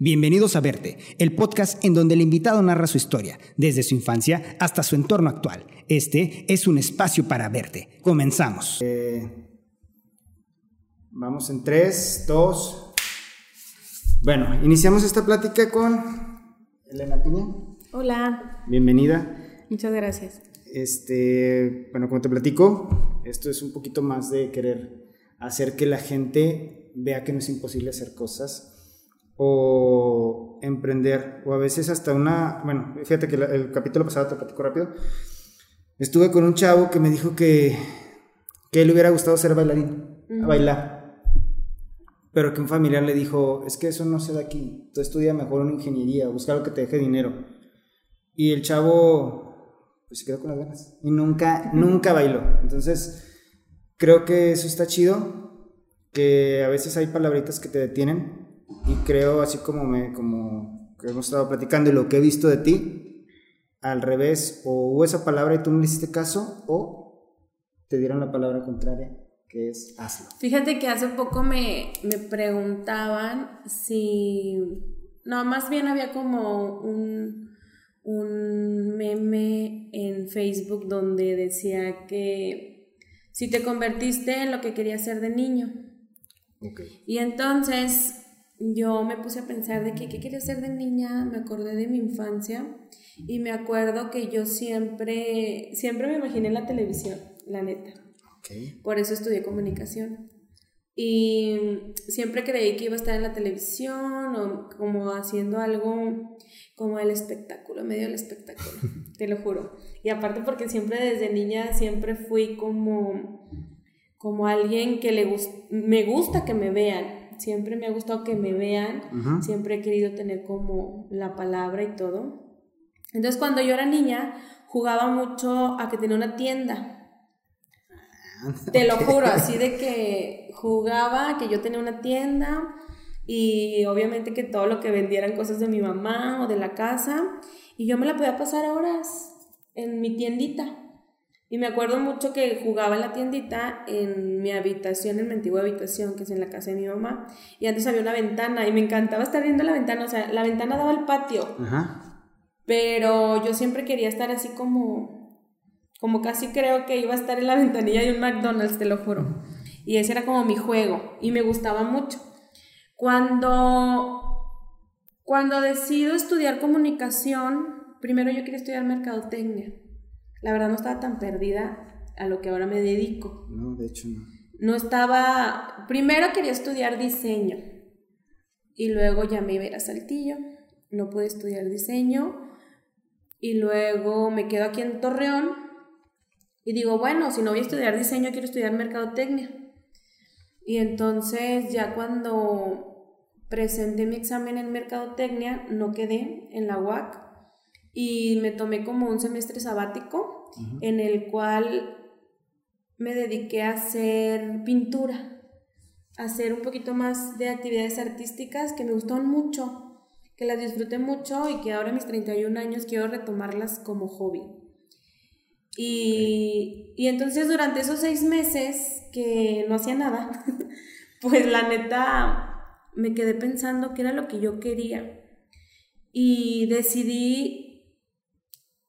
Bienvenidos a Verte, el podcast en donde el invitado narra su historia, desde su infancia hasta su entorno actual. Este es un espacio para verte. Comenzamos. Eh, vamos en 3, 2. Bueno, iniciamos esta plática con Elena Piña. Hola. Bienvenida. Muchas gracias. Este, bueno, como te platico, esto es un poquito más de querer hacer que la gente vea que no es imposible hacer cosas o emprender, o a veces hasta una, bueno, fíjate que el capítulo pasado te platico rápido, estuve con un chavo que me dijo que, que le hubiera gustado ser bailarín, a bailar, pero que un familiar le dijo, es que eso no se da aquí, tú estudia mejor una ingeniería, busca lo que te deje dinero. Y el chavo, pues se quedó con las ganas, y nunca, nunca bailó. Entonces, creo que eso está chido, que a veces hay palabritas que te detienen, y creo, así como, me, como que hemos estado platicando y lo que he visto de ti, al revés, o hubo esa palabra y tú no le hiciste caso, o te dieron la palabra contraria, que es hazlo. Fíjate que hace poco me, me preguntaban si, no, más bien había como un, un meme en Facebook donde decía que si te convertiste en lo que querías ser de niño. Okay. Y entonces yo me puse a pensar de que, qué quería ser de niña, me acordé de mi infancia y me acuerdo que yo siempre, siempre me imaginé en la televisión, la neta. Por eso estudié comunicación. Y siempre creí que iba a estar en la televisión o como haciendo algo como el espectáculo, medio del espectáculo, te lo juro. Y aparte porque siempre desde niña siempre fui como, como alguien que le me gusta que me vean siempre me ha gustado que me vean, siempre he querido tener como la palabra y todo. Entonces cuando yo era niña jugaba mucho a que tenía una tienda. Te lo juro, así de que jugaba, que yo tenía una tienda y obviamente que todo lo que vendieran cosas de mi mamá o de la casa y yo me la podía pasar horas en mi tiendita. Y me acuerdo mucho que jugaba en la tiendita en mi habitación, en mi antigua habitación, que es en la casa de mi mamá. Y antes había una ventana y me encantaba estar viendo la ventana. O sea, la ventana daba al patio. Ajá. Pero yo siempre quería estar así como, como casi creo que iba a estar en la ventanilla de un McDonald's, te lo juro. Y ese era como mi juego y me gustaba mucho. Cuando, cuando decido estudiar comunicación, primero yo quería estudiar mercadotecnia la verdad no estaba tan perdida a lo que ahora me dedico. No, de hecho no. No estaba, primero quería estudiar diseño y luego ya me iba a ir a Saltillo, no pude estudiar diseño y luego me quedo aquí en Torreón y digo, bueno, si no voy a estudiar diseño, quiero estudiar mercadotecnia. Y entonces ya cuando presenté mi examen en mercadotecnia, no quedé en la UAC y me tomé como un semestre sabático en el cual me dediqué a hacer pintura, a hacer un poquito más de actividades artísticas que me gustaron mucho, que las disfruté mucho y que ahora a mis 31 años quiero retomarlas como hobby. Y, y entonces durante esos seis meses que no hacía nada, pues la neta me quedé pensando qué era lo que yo quería. Y decidí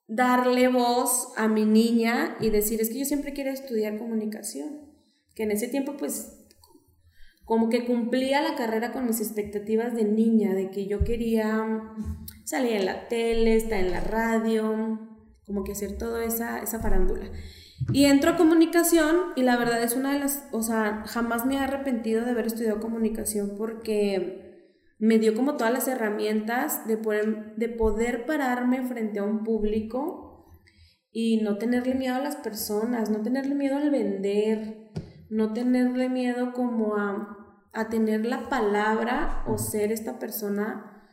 darle voz a mi niña y decir, es que yo siempre quiero estudiar comunicación, que en ese tiempo pues como que cumplía la carrera con mis expectativas de niña, de que yo quería salir en la tele, estar en la radio, como que hacer toda esa, esa farándula. Y entro a comunicación y la verdad es una de las, o sea, jamás me he arrepentido de haber estudiado comunicación porque me dio como todas las herramientas de poder, de poder pararme frente a un público y no tenerle miedo a las personas, no tenerle miedo al vender, no tenerle miedo como a, tener la palabra o ser esta persona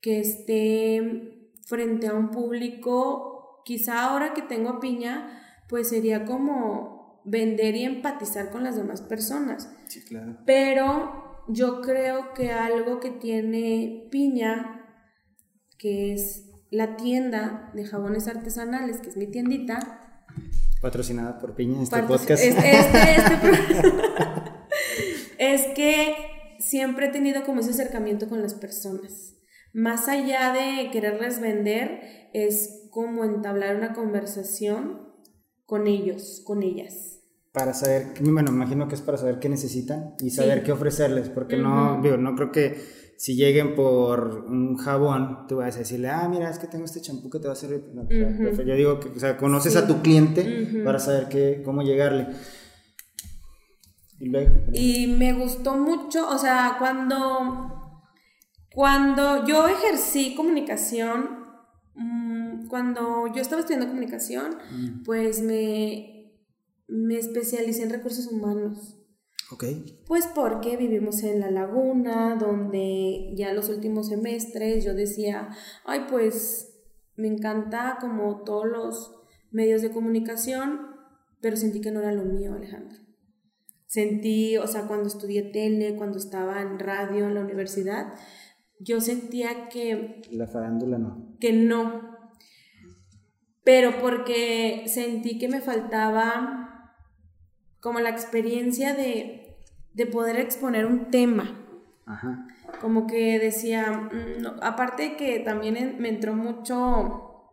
que esté frente a un público, quizá ahora que tengo piña, pues sería como vender y empatizar con las demás personas. Sí, claro. Pero yo creo que algo que tiene Piña, que es la tienda de jabones artesanales, que es mi tiendita. Patrocinada por Piña, este podcast. Este, este, es que siempre he tenido como ese acercamiento con las personas. Más allá de quererles vender, es como entablar una conversación con ellos, con ellas. Para saber, bueno, me imagino que es para saber qué necesitan y saber qué ofrecerles, porque no, digo, no creo que si lleguen por un jabón, tú vas a decirle, ah, mira, es que tengo este champú que te va a servir. No, Yo digo que, o sea, conoces a tu cliente para saber qué, cómo llegarle. Y, me gustó mucho, o sea, cuando, cuando yo ejercí comunicación, mm, cuando yo estaba estudiando comunicación, mm. pues me, me especialicé en recursos humanos. Ok. Pues porque vivimos en la laguna, donde ya los últimos semestres yo decía, ay, pues me encanta como todos los medios de comunicación, pero sentí que no era lo mío, Alejandro. Sentí, o sea, cuando estudié tele, cuando estaba en radio en la universidad, yo sentía que... La farándula no. Que no. Pero porque sentí que me faltaba como la experiencia de, de poder exponer un tema. Ajá. Como que decía, mm, aparte que también me entró mucho,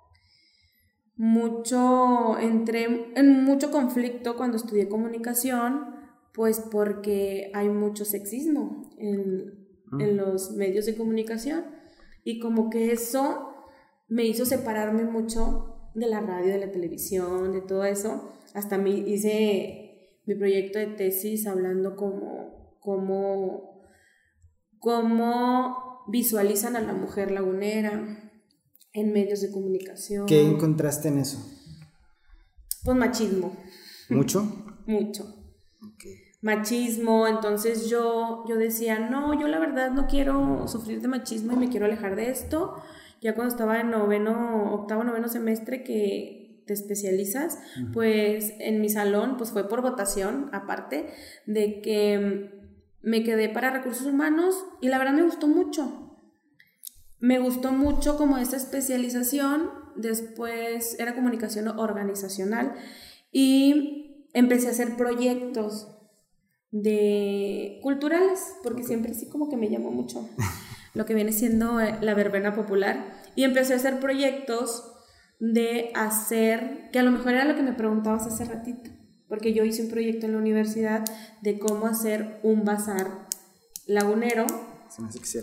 mucho, entré en mucho conflicto cuando estudié comunicación pues porque hay mucho sexismo en, ah. en los medios de comunicación y como que eso me hizo separarme mucho de la radio, de la televisión, de todo eso. Hasta me hice mi proyecto de tesis hablando como, como, cómo visualizan a la mujer lagunera en medios de comunicación. ¿Qué encontraste en eso? Pues machismo. ¿Mucho? Mucho. Machismo, entonces yo, yo decía, no, yo la verdad no quiero sufrir de machismo y me quiero alejar de esto. Ya cuando estaba en noveno, octavo, noveno semestre que te especializas, pues en mi salón, pues fue por votación, aparte de que me quedé para recursos humanos y la verdad me gustó mucho. Me gustó mucho como esta especialización, después era comunicación organizacional y empecé a hacer proyectos de culturales, porque siempre sí como que me llamó mucho lo que viene siendo eh, la verbena popular. Y empecé a hacer proyectos de hacer, que a lo mejor era lo que me preguntabas hace ratito, porque yo hice un proyecto en la universidad de cómo hacer un bazar lagunero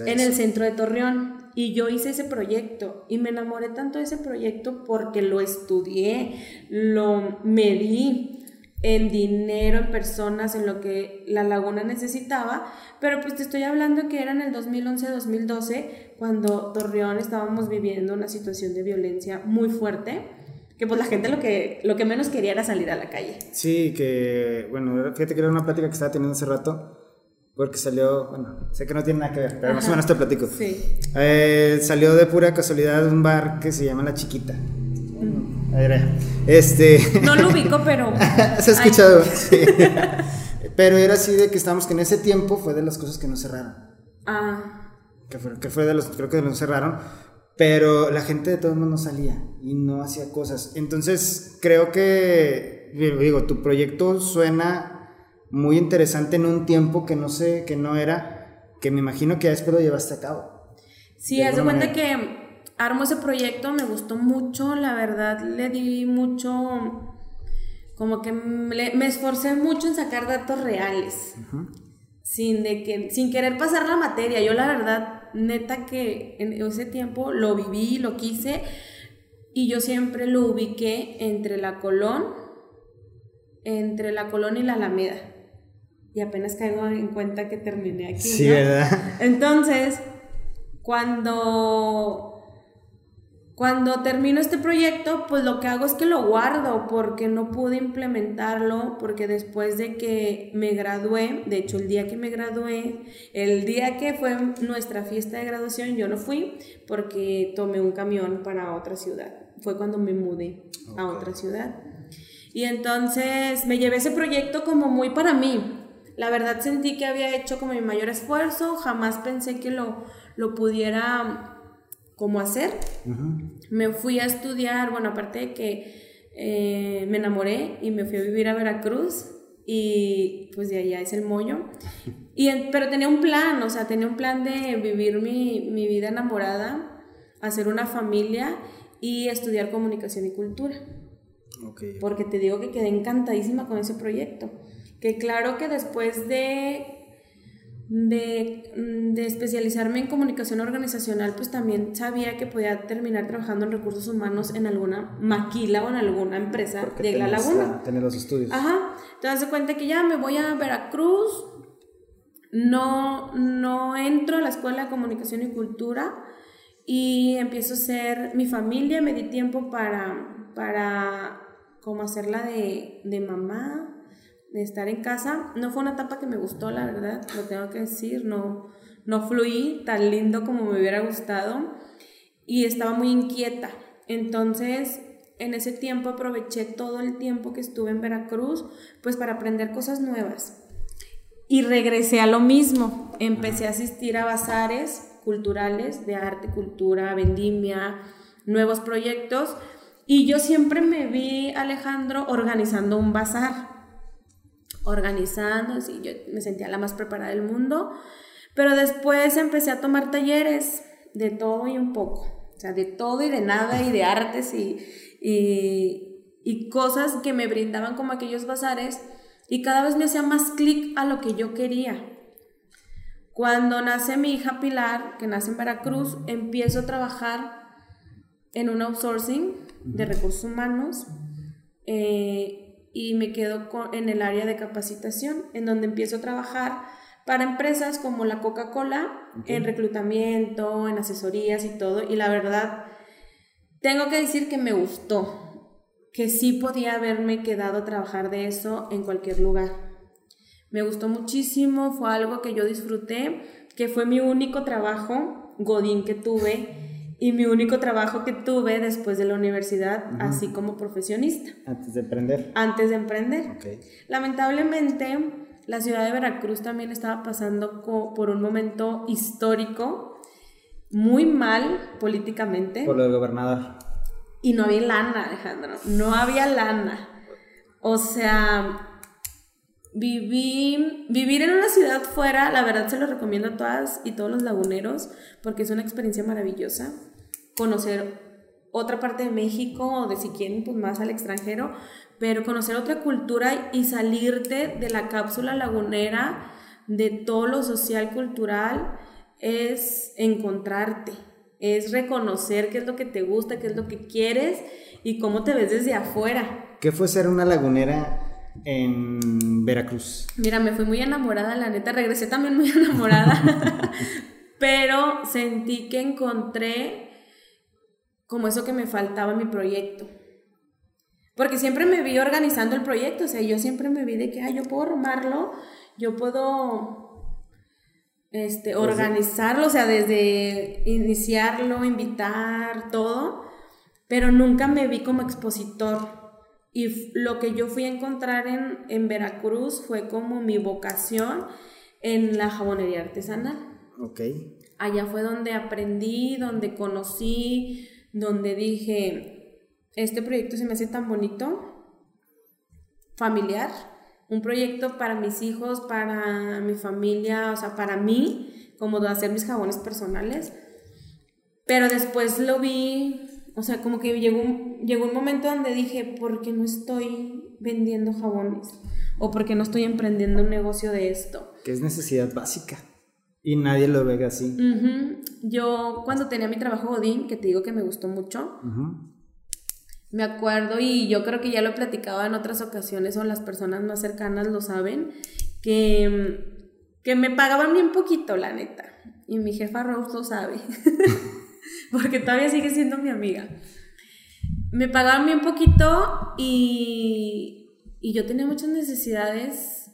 en el centro de Torreón. Y yo hice ese proyecto y me enamoré tanto de ese proyecto porque lo estudié, lo medí, en dinero, en personas, en lo que la laguna necesitaba, pero pues te estoy hablando que era en el 2011-2012 cuando Torreón estábamos viviendo una situación de violencia muy fuerte, que pues la gente lo que, lo que menos quería era salir a la calle. Sí, que bueno, fíjate que era una plática que estaba teniendo hace rato, porque salió, bueno, sé que no tiene nada que ver, pero más o menos te platico. Sí. Eh, salió de pura casualidad un bar que se llama La Chiquita. Este... No lo ubico, pero... Se ha escuchado, Pero era así de que estábamos que en ese tiempo fue de las cosas que no cerraron. Ah. Que fue, que fue de los, creo que no cerraron. Pero la gente de todo el mundo salía y no hacía cosas. Entonces, creo que, digo, tu proyecto suena muy interesante en un tiempo que no sé, que no era, que me imagino que después lo llevaste a cabo. Sí, haz de cuenta que armo ese proyecto, me gustó mucho, la verdad le di mucho, como que me, esforcé mucho en sacar datos reales, sin, de que, sin querer pasar la materia. Yo la verdad, neta que en ese tiempo lo viví, lo quise, y yo siempre lo ubiqué entre la Colón, entre la Colón y la Alameda. Y apenas caigo en cuenta que terminé aquí. Sí, ¿verdad? Entonces, cuando cuando termino este proyecto, pues lo que hago es que lo guardo porque no pude implementarlo, porque después de que me gradué, de hecho el día que me gradué, el día que fue nuestra fiesta de graduación, yo no fui porque tomé un camión para otra ciudad. Fue cuando me mudé a otra ciudad. Y entonces me llevé ese proyecto como muy para mí. La verdad sentí que había hecho como mi mayor esfuerzo, jamás pensé que lo, lo pudiera cómo hacer. Me fui a estudiar, bueno, aparte de que eh, me enamoré y me fui a vivir a Veracruz, y pues de allá es el mollo. Y pero tenía un plan, o sea, tenía un plan de vivir mi, mi vida enamorada, hacer una familia y estudiar comunicación y cultura. Porque te digo que quedé encantadísima con ese proyecto. Que claro que después de, de, de, especializarme en comunicación organizacional, pues también sabía que podía terminar trabajando en recursos humanos en alguna maquila o en alguna empresa de La Laguna. Tener los estudios. Ajá. Te das cuenta que ya me voy a Veracruz, no, no entro a la escuela de comunicación y cultura y empiezo a ser mi familia, me di tiempo para, para como hacerla de, de mamá, de estar en casa. No fue una etapa que me gustó, la verdad, lo tengo que decir, no, no fluí tan lindo como me hubiera gustado y estaba muy inquieta. Entonces, en ese tiempo aproveché todo el tiempo que estuve en Veracruz, pues para aprender cosas nuevas. Y regresé a lo mismo, empecé a asistir a bazares culturales de arte, cultura, vendimia, nuevos proyectos y yo siempre me vi, Alejandro, organizando un bazar. Organizando, así, yo me sentía la más preparada del mundo. Pero después empecé a tomar talleres de todo y un poco. O sea, de todo y de nada y de artes y, y, y cosas que me brindaban como aquellos bazares. Y cada vez me hacía más clic a lo que yo quería. Cuando nace mi hija Pilar, que nace en Veracruz, empiezo a trabajar en un outsourcing de recursos humanos eh, y me quedo en el área de capacitación, en donde empiezo a trabajar para empresas como la Coca-Cola, en reclutamiento, en asesorías y todo. Y la verdad, tengo que decir que me gustó, que sí podía haberme quedado a trabajar de eso en cualquier lugar. Me gustó muchísimo, fue algo que yo disfruté, que fue mi único trabajo, Godín, que tuve y mi único trabajo que tuve después de la universidad, así como profesionista. Antes de emprender. Antes de emprender. Okay. Lamentablemente, la ciudad de Veracruz también estaba pasando por un momento histórico muy mal políticamente. Por lo del gobernador. Y no había lana, Alejandro. No había lana. O sea, Viví, vivir en una ciudad fuera, la verdad se lo recomiendo a todas y todos los laguneros porque es una experiencia maravillosa. Conocer otra parte de México o de si quieren pues más al extranjero, pero conocer otra cultura y salirte de la cápsula lagunera, de todo lo social, cultural, es encontrarte, es reconocer qué es lo que te gusta, qué es lo que quieres y cómo te ves desde afuera. ¿Qué fue ser una lagunera en Veracruz? Mira, me fui muy enamorada, la neta, regresé también muy enamorada, pero sentí que encontré como eso que me faltaba en mi proyecto. Porque siempre me vi organizando el proyecto, o sea, yo siempre me vi de que, ah, yo puedo armarlo, yo puedo este, pues organizarlo, o sea, desde iniciarlo, invitar, todo, pero nunca me vi como expositor. Y lo que yo fui a encontrar en, en Veracruz fue como mi vocación en la jabonería artesanal. Ok. Allá fue donde aprendí, donde conocí, donde dije, este proyecto se me hace tan bonito, familiar, un proyecto para mis hijos, para mi familia, o sea, para mí, como de hacer mis jabones personales. Pero después lo vi o sea, como que llegó un, llegó un momento donde dije, ¿por qué no estoy vendiendo jabones? ¿O por qué no estoy emprendiendo un negocio de esto? Que es necesidad básica. Y nadie lo ve así. Yo cuando tenía mi trabajo Godín, que te digo que me gustó mucho, me acuerdo y yo creo que ya lo he platicado en otras ocasiones o las personas más cercanas lo saben, que, que me pagaban bien poquito, la neta. Y mi jefa Rose lo sabe. porque todavía sigue siendo mi amiga. Me pagaban bien poquito y, y yo tenía muchas necesidades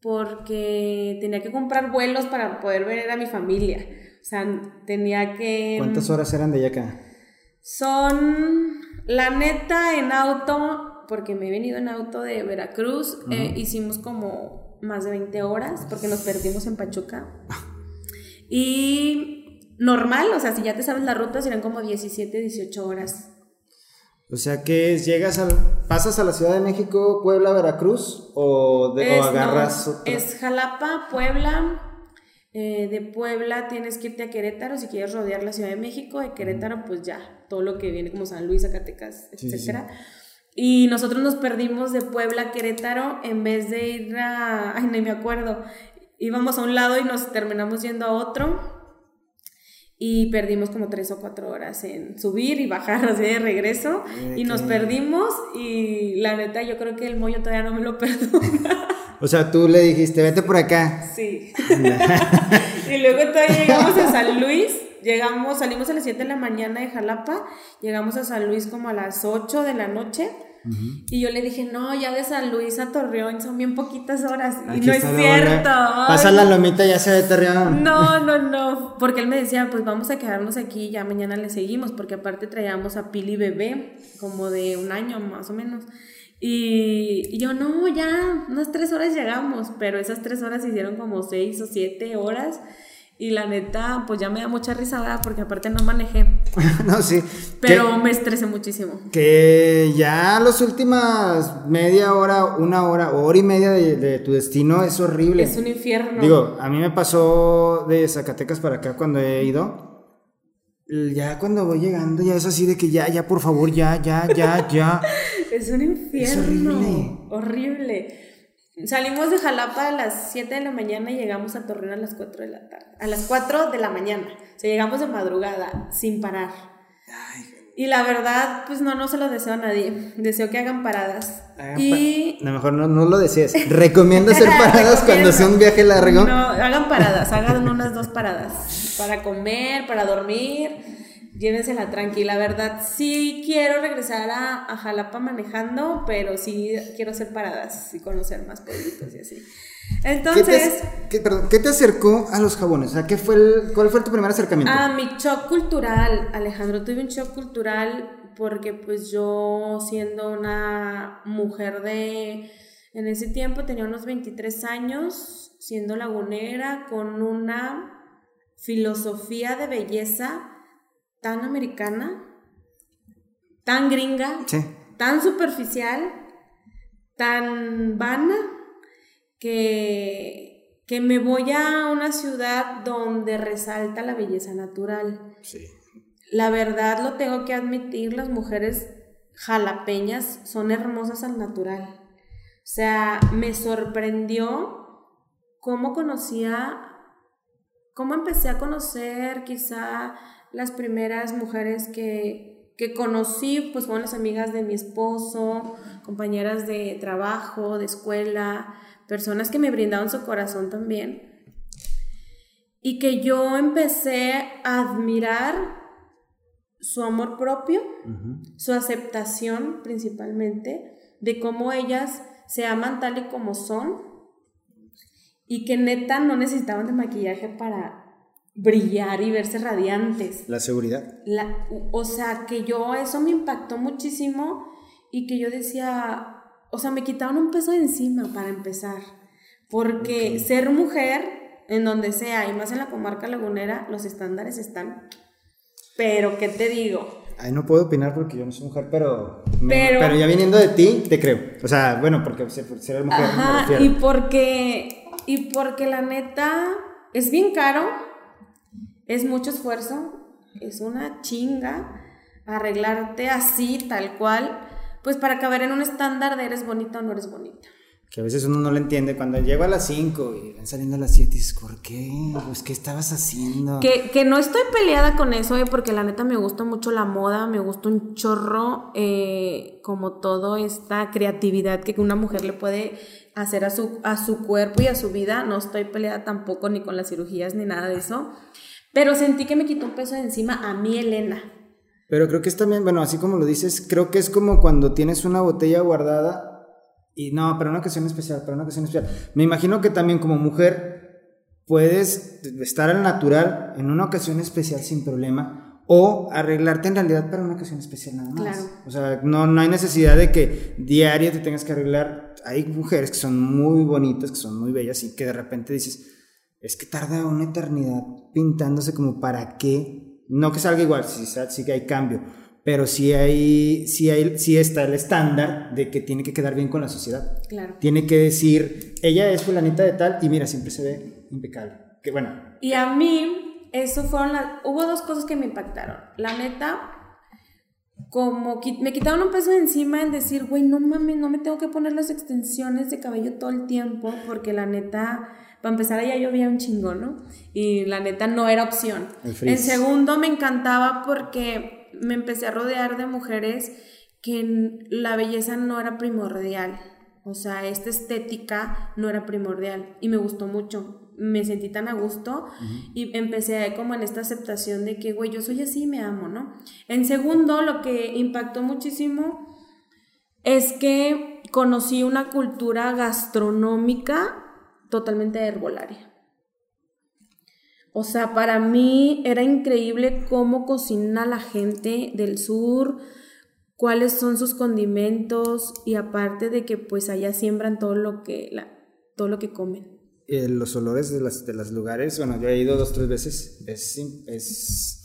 porque tenía que comprar vuelos para poder ver a mi familia. O sea, tenía que... ¿Cuántas horas eran de allá acá? Son, la neta, en auto, porque me he venido en auto de Veracruz, eh, hicimos como más de 20 horas porque nos perdimos en Pachuca. y normal, o sea, si ya te sabes la ruta, serán como 17, 18 horas. O sea que es, llegas al, pasas a la Ciudad de México, Puebla, Veracruz o, de, Es- o agarras no, otra? Es Jalapa, Puebla. eh, de Puebla tienes que irte a Querétaro si quieres rodear la Ciudad de México. De Querétaro, pues ya, todo lo que viene como San Luis, Zacatecas, Sí, sí, etcétera. Y nosotros nos perdimos de Puebla a Querétaro en vez de ir a. Ay, no me acuerdo. Íbamos a un lado y nos terminamos yendo a otro. Y perdimos como tres o cuatro horas en subir y bajar así de regreso. Y nos perdimos. Y la neta, yo creo que el moño todavía no me lo perdona. O sea, tú le dijiste, vete por acá. Sí. y luego todavía llegamos a San Luis. Llegamos, salimos a las 7 de la mañana de Jalapa. Llegamos a San Luis como a las 8 de la noche. Y yo le dije, no, ya de San Luis a Torreón son bien poquitas horas. y no es cierto. ay, Pasa la lomita, ya se ve Torreón. no, no, no, porque él me decía, pues vamos a quedarnos aquí, ya mañana le seguimos, porque aparte traíamos a Pili bebé, como de un año más o menos. Y, y yo, no, ya, unas tres horas llegamos, pero esas tres horas se hicieron como seis o siete horas. Y la neta, pues ya me da mucha risa, ¿verdad? Porque aparte no manejé, no, sí. pero me estresé muchísimo. Que, que ya las últimas media hora, una hora, hora y media de, de tu destino es horrible. Es un infierno. Digo, a mí me pasó de Zacatecas para acá cuando he ido. Ya cuando voy llegando, ya es así de que ya, ya, por favor, ya, ya, ya, ya. Es un infierno. horrible. horrible. Salimos de Jalapa a las 7 de la mañana y llegamos a Torreón a las 4 de la tarde. A las 4 de la mañana. O sea, llegamos de madrugada, sin parar. Y la verdad, pues no, no se lo deseo a nadie. Deseo que hagan paradas. Hagan y pa- A lo mejor no, no lo desees. Recomiendo hacer paradas cuando sea un viaje largo. No, hagan paradas, hagan unas dos paradas. Para comer, para dormir. Llévensela tranquila, verdad. Sí quiero regresar a, a Jalapa manejando, pero sí quiero hacer paradas y conocer más pueblitos y así. ¿Qué te, Entonces, qué- perdón, ¿qué te acercó a los jabones? O sea, ¿qué fue el, ¿cuál fue tu primer acercamiento? a mi shock cultural, Alejandro, tuve un shock cultural porque pues yo siendo una mujer de, en ese tiempo tenía unos 23 años, siendo lagunera, con una filosofía de belleza tan americana, tan gringa, Sí. tan superficial, tan vana, que, que me voy a una ciudad donde resalta la belleza natural. Sí. La verdad lo tengo que admitir, las mujeres jalapeñas son hermosas al natural. O sea, me sorprendió cómo conocía, cómo empecé a conocer quizá las primeras mujeres que, que conocí, pues fueron las amigas de mi esposo, compañeras de trabajo, de escuela, personas que me brindaron su corazón también. Y que yo empecé a admirar su amor propio, su aceptación principalmente, de cómo ellas se aman tal y como son y que neta no necesitaban de maquillaje para brillar y verse radiantes. La seguridad. La- o sea, que yo eso me impactó muchísimo y que yo decía, o sea, me quitaron un peso de encima para empezar, porque ser mujer en donde sea y más en la comarca lagunera, los estándares están, pero ¿qué te digo? Ay, no puedo opinar porque yo no soy mujer, pero, me- Pero- pero ya viniendo de ti, te creo. O sea, bueno, porque ser, mujer me Ajá, refiero. y porque, y porque la neta es bien caro, es mucho esfuerzo, es una chinga arreglarte así, tal cual, pues para caber en un estándar de eres bonita o no eres bonita. Que a veces uno no lo entiende. Cuando llego a las 5 y van saliendo a las 7, dices, ¿por qué? Pues, ¿qué estabas haciendo? Que, que no estoy peleada con eso, eh, porque la neta me gusta mucho la moda, me gusta un chorro eh, como todo esta creatividad que una mujer le puede hacer a su, a su cuerpo y a su vida. No estoy peleada tampoco ni con las cirugías ni nada de eso. Pero sentí que me quitó un peso de encima a mí, Elena. Pero creo que es también, bueno, así como lo dices, creo que es como cuando tienes una botella guardada y no, para una ocasión especial, para una ocasión especial. Me imagino que también como mujer puedes estar al natural en una ocasión especial sin problema o arreglarte en realidad para una ocasión especial nada más. Claro. O sea, no, no hay necesidad de que diario te tengas que arreglar. Hay mujeres que son muy bonitas, que son muy bellas y que de repente dices, es que tarda una eternidad pintándose como para qué. No que salga igual, sí, sí que hay cambio, pero sí hay, sí hay, sí está el estándar de que tiene que quedar bien con la sociedad. Claro. Tiene que decir, ella es fulanita de tal y mira, siempre se ve impecable. Que bueno. Y a mí, eso fueron las, hubo dos cosas que me impactaron. La neta, como me quitaron un peso de encima en decir, güey, no mames, no me tengo que poner las extensiones de cabello todo el tiempo, porque la neta, para empezar, allá llovía un chingo, ¿no? Y la neta no era opción. En segundo, me encantaba porque me empecé a rodear de mujeres que la belleza no era primordial. O sea, esta estética no era primordial y me gustó mucho. Me sentí tan a gusto y empecé como en esta aceptación de que, güey, yo soy así, me amo, ¿no? En segundo, lo que impactó muchísimo es que conocí una cultura gastronómica totalmente herbolaria. O sea, para mí era increíble cómo cocina la gente del sur, cuáles son sus condimentos y aparte de que pues allá siembran todo lo que, la, todo lo que comen. Eh, los olores de los de los lugares, bueno, yo he ido dos, tres veces, es... es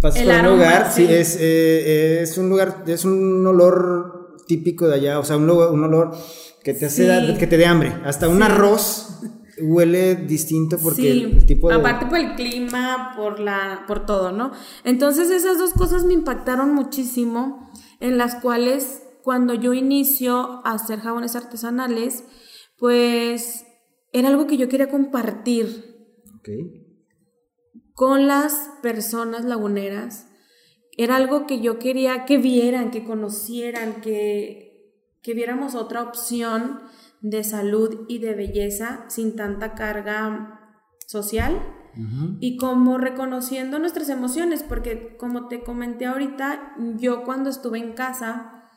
pasas por un lugar, sí, es, eh, es, un lugar, es un olor típico de allá, o sea, un, un olor que te hace, que te dé hambre, hasta un arroz huele distinto porque el tipo de... aparte por el clima, por la por todo, ¿no? Entonces esas dos cosas me impactaron muchísimo en las cuales cuando yo inicio a hacer jabones artesanales, pues era algo que yo quería compartir con las personas laguneras. Era algo que yo quería que vieran, que conocieran, que, que viéramos otra opción de salud y de belleza sin tanta carga social y como reconociendo nuestras emociones, porque como te comenté ahorita, yo cuando estuve en casa,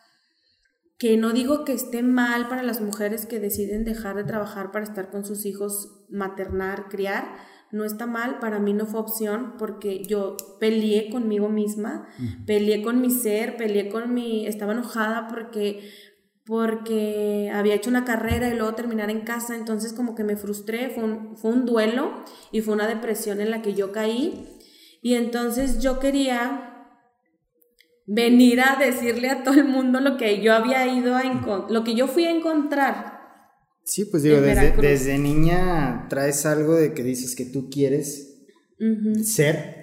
que no digo que esté mal para las mujeres que deciden dejar de trabajar para estar con sus hijos, maternar, criar, no está mal, para mí no fue opción porque yo peleé conmigo misma, peleé con mi ser, peleé con mi, estaba enojada porque porque había hecho una carrera y luego terminar en casa, entonces como que me frustré, fue un, fue un duelo y fue una depresión en la que yo caí y entonces yo quería venir a decirle a todo el mundo lo que yo había ido a encontrar, lo que yo fui a encontrar. Sí, pues digo, desde, desde, niña traes algo de que dices que tú quieres ser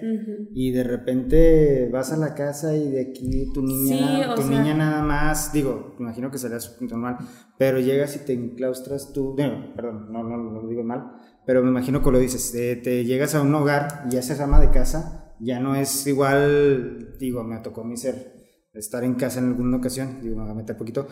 y de repente vas a la casa y de aquí tu niña, tu niña nada más, digo, imagino que sería normal, pero llegas y te enclaustras tú, no, perdón, no, no, lo digo mal, pero me imagino que lo dices, te llegas a un hogar y esa ama de casa ya no es igual, digo, me tocó a mí ser, estar en casa en alguna ocasión, digo, me voy a meter poquito,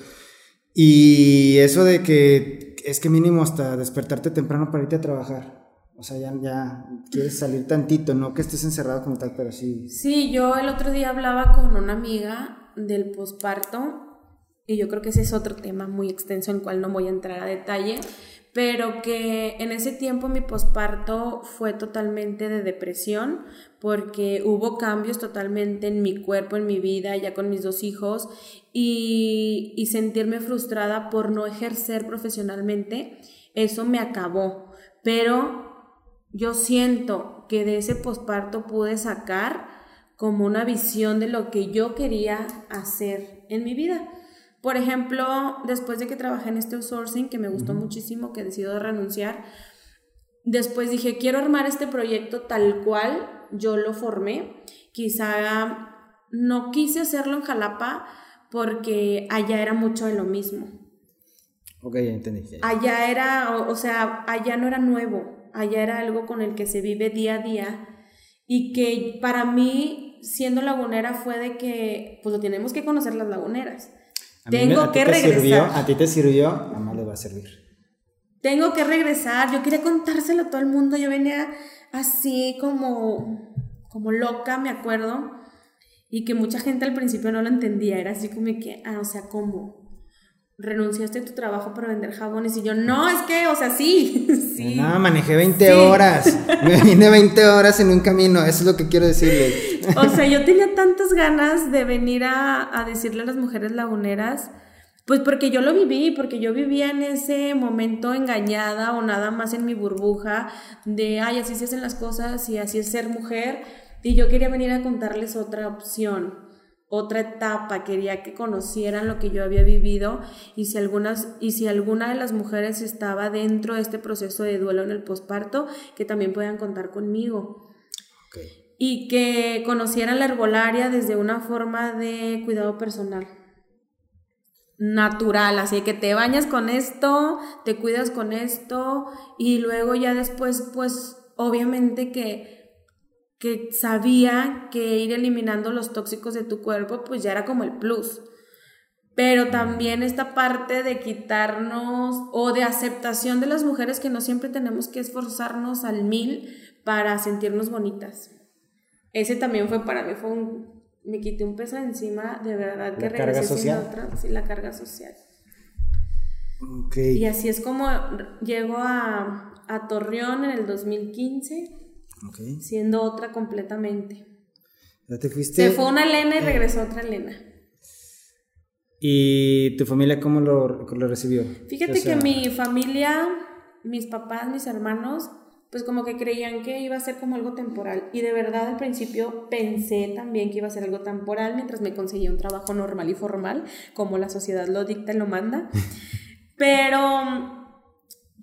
y eso de que es que mínimo hasta despertarte temprano para irte a trabajar o sea, ya, ya quieres salir tantito, no que estés encerrado como tal, pero sí. Sí, yo el otro día hablaba con una amiga del posparto y yo creo que ese es otro tema muy extenso en el cual no voy a entrar a detalle, pero que en ese tiempo mi posparto fue totalmente de depresión porque hubo cambios totalmente en mi cuerpo, en mi vida, ya con mis dos hijos y, y sentirme frustrada por no ejercer profesionalmente, eso me acabó. Pero yo siento que de ese posparto pude sacar como una visión de lo que yo quería hacer en mi vida. Por ejemplo, después de que trabajé en este outsourcing, que me gustó muchísimo, que decido renunciar, después dije, quiero armar este proyecto tal cual yo lo formé. Quizá no quise hacerlo en Jalapa porque allá era mucho de lo mismo. Ok, entendí. Allá era, o sea, allá no era nuevo allá era algo con el que se vive día a día y que para mí, siendo lagunera, fue de que, pues lo tenemos que conocer las laguneras. Tengo que regresar. a ti te sirvió, a más le va a servir. Tengo que regresar, yo quería contárselo a todo el mundo, yo venía así como, como loca, me acuerdo, y que mucha gente al principio no lo entendía, era así como que, ah, o sea, ¿cómo? Renunciaste a tu trabajo para vender jabones y yo, no, es que, o sea, sí, sí. No, manejé 20 horas, me vine 20 horas en un camino, eso es lo que quiero decirle. O sea, yo tenía tantas ganas de venir a, a decirle a las mujeres laguneras, pues porque yo lo viví, porque yo vivía en ese momento engañada o nada más en mi burbuja de, ay, así se hacen las cosas y así es ser mujer, y yo quería venir a contarles otra opción otra etapa, quería que conocieran lo que yo había vivido y si algunas y si alguna de las mujeres estaba dentro de este proceso de duelo en el posparto, que también puedan contar conmigo. Y que conocieran la herbolaria desde una forma de cuidado personal. Natural, así que te bañas con esto, te cuidas con esto y luego ya después pues obviamente que que sabía que ir eliminando los tóxicos de tu cuerpo pues ya era como el plus. Pero también esta parte de quitarnos o de aceptación de las mujeres que no siempre tenemos que esforzarnos al mil para sentirnos bonitas. Ese también fue para mí, fue un, me quité un peso encima, de verdad que ¿La carga social? otra, sí, la carga social. Okay. Y así es como llego a, a Torreón en el 2015 Ok. siendo otra completamente. Ya te fuiste. Se fue una Elena y regresó otra Elena. ¿Y tu familia cómo lo, lo recibió? Fíjate O sea, que mi familia, mis papás, mis hermanos, pues como que creían que iba a ser como algo temporal. Y de verdad al principio pensé también que iba a ser algo temporal mientras me conseguía un trabajo normal y formal, como la sociedad lo dicta y lo manda. Pero,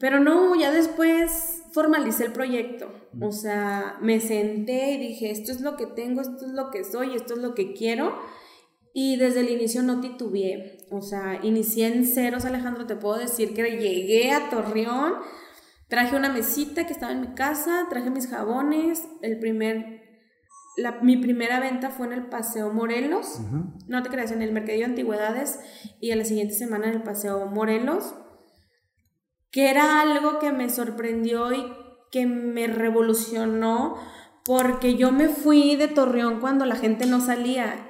pero no, ya después formalicé el proyecto. O sea, me senté y dije, esto es lo que tengo, esto es lo que soy, esto es lo que quiero. Y desde el inicio no titubeé. O sea, inicié en ceros, Alejandro. Te puedo decir que llegué a Torreón, traje una mesita que estaba en mi casa, traje mis jabones. El primer, la- mi primera venta fue en el Paseo Morelos. No te creas, en el Mercadillo de Antigüedades. Y a la siguiente semana en el Paseo Morelos. Que era algo que me sorprendió y que me revolucionó. Porque yo me fui de Torreón cuando la gente no salía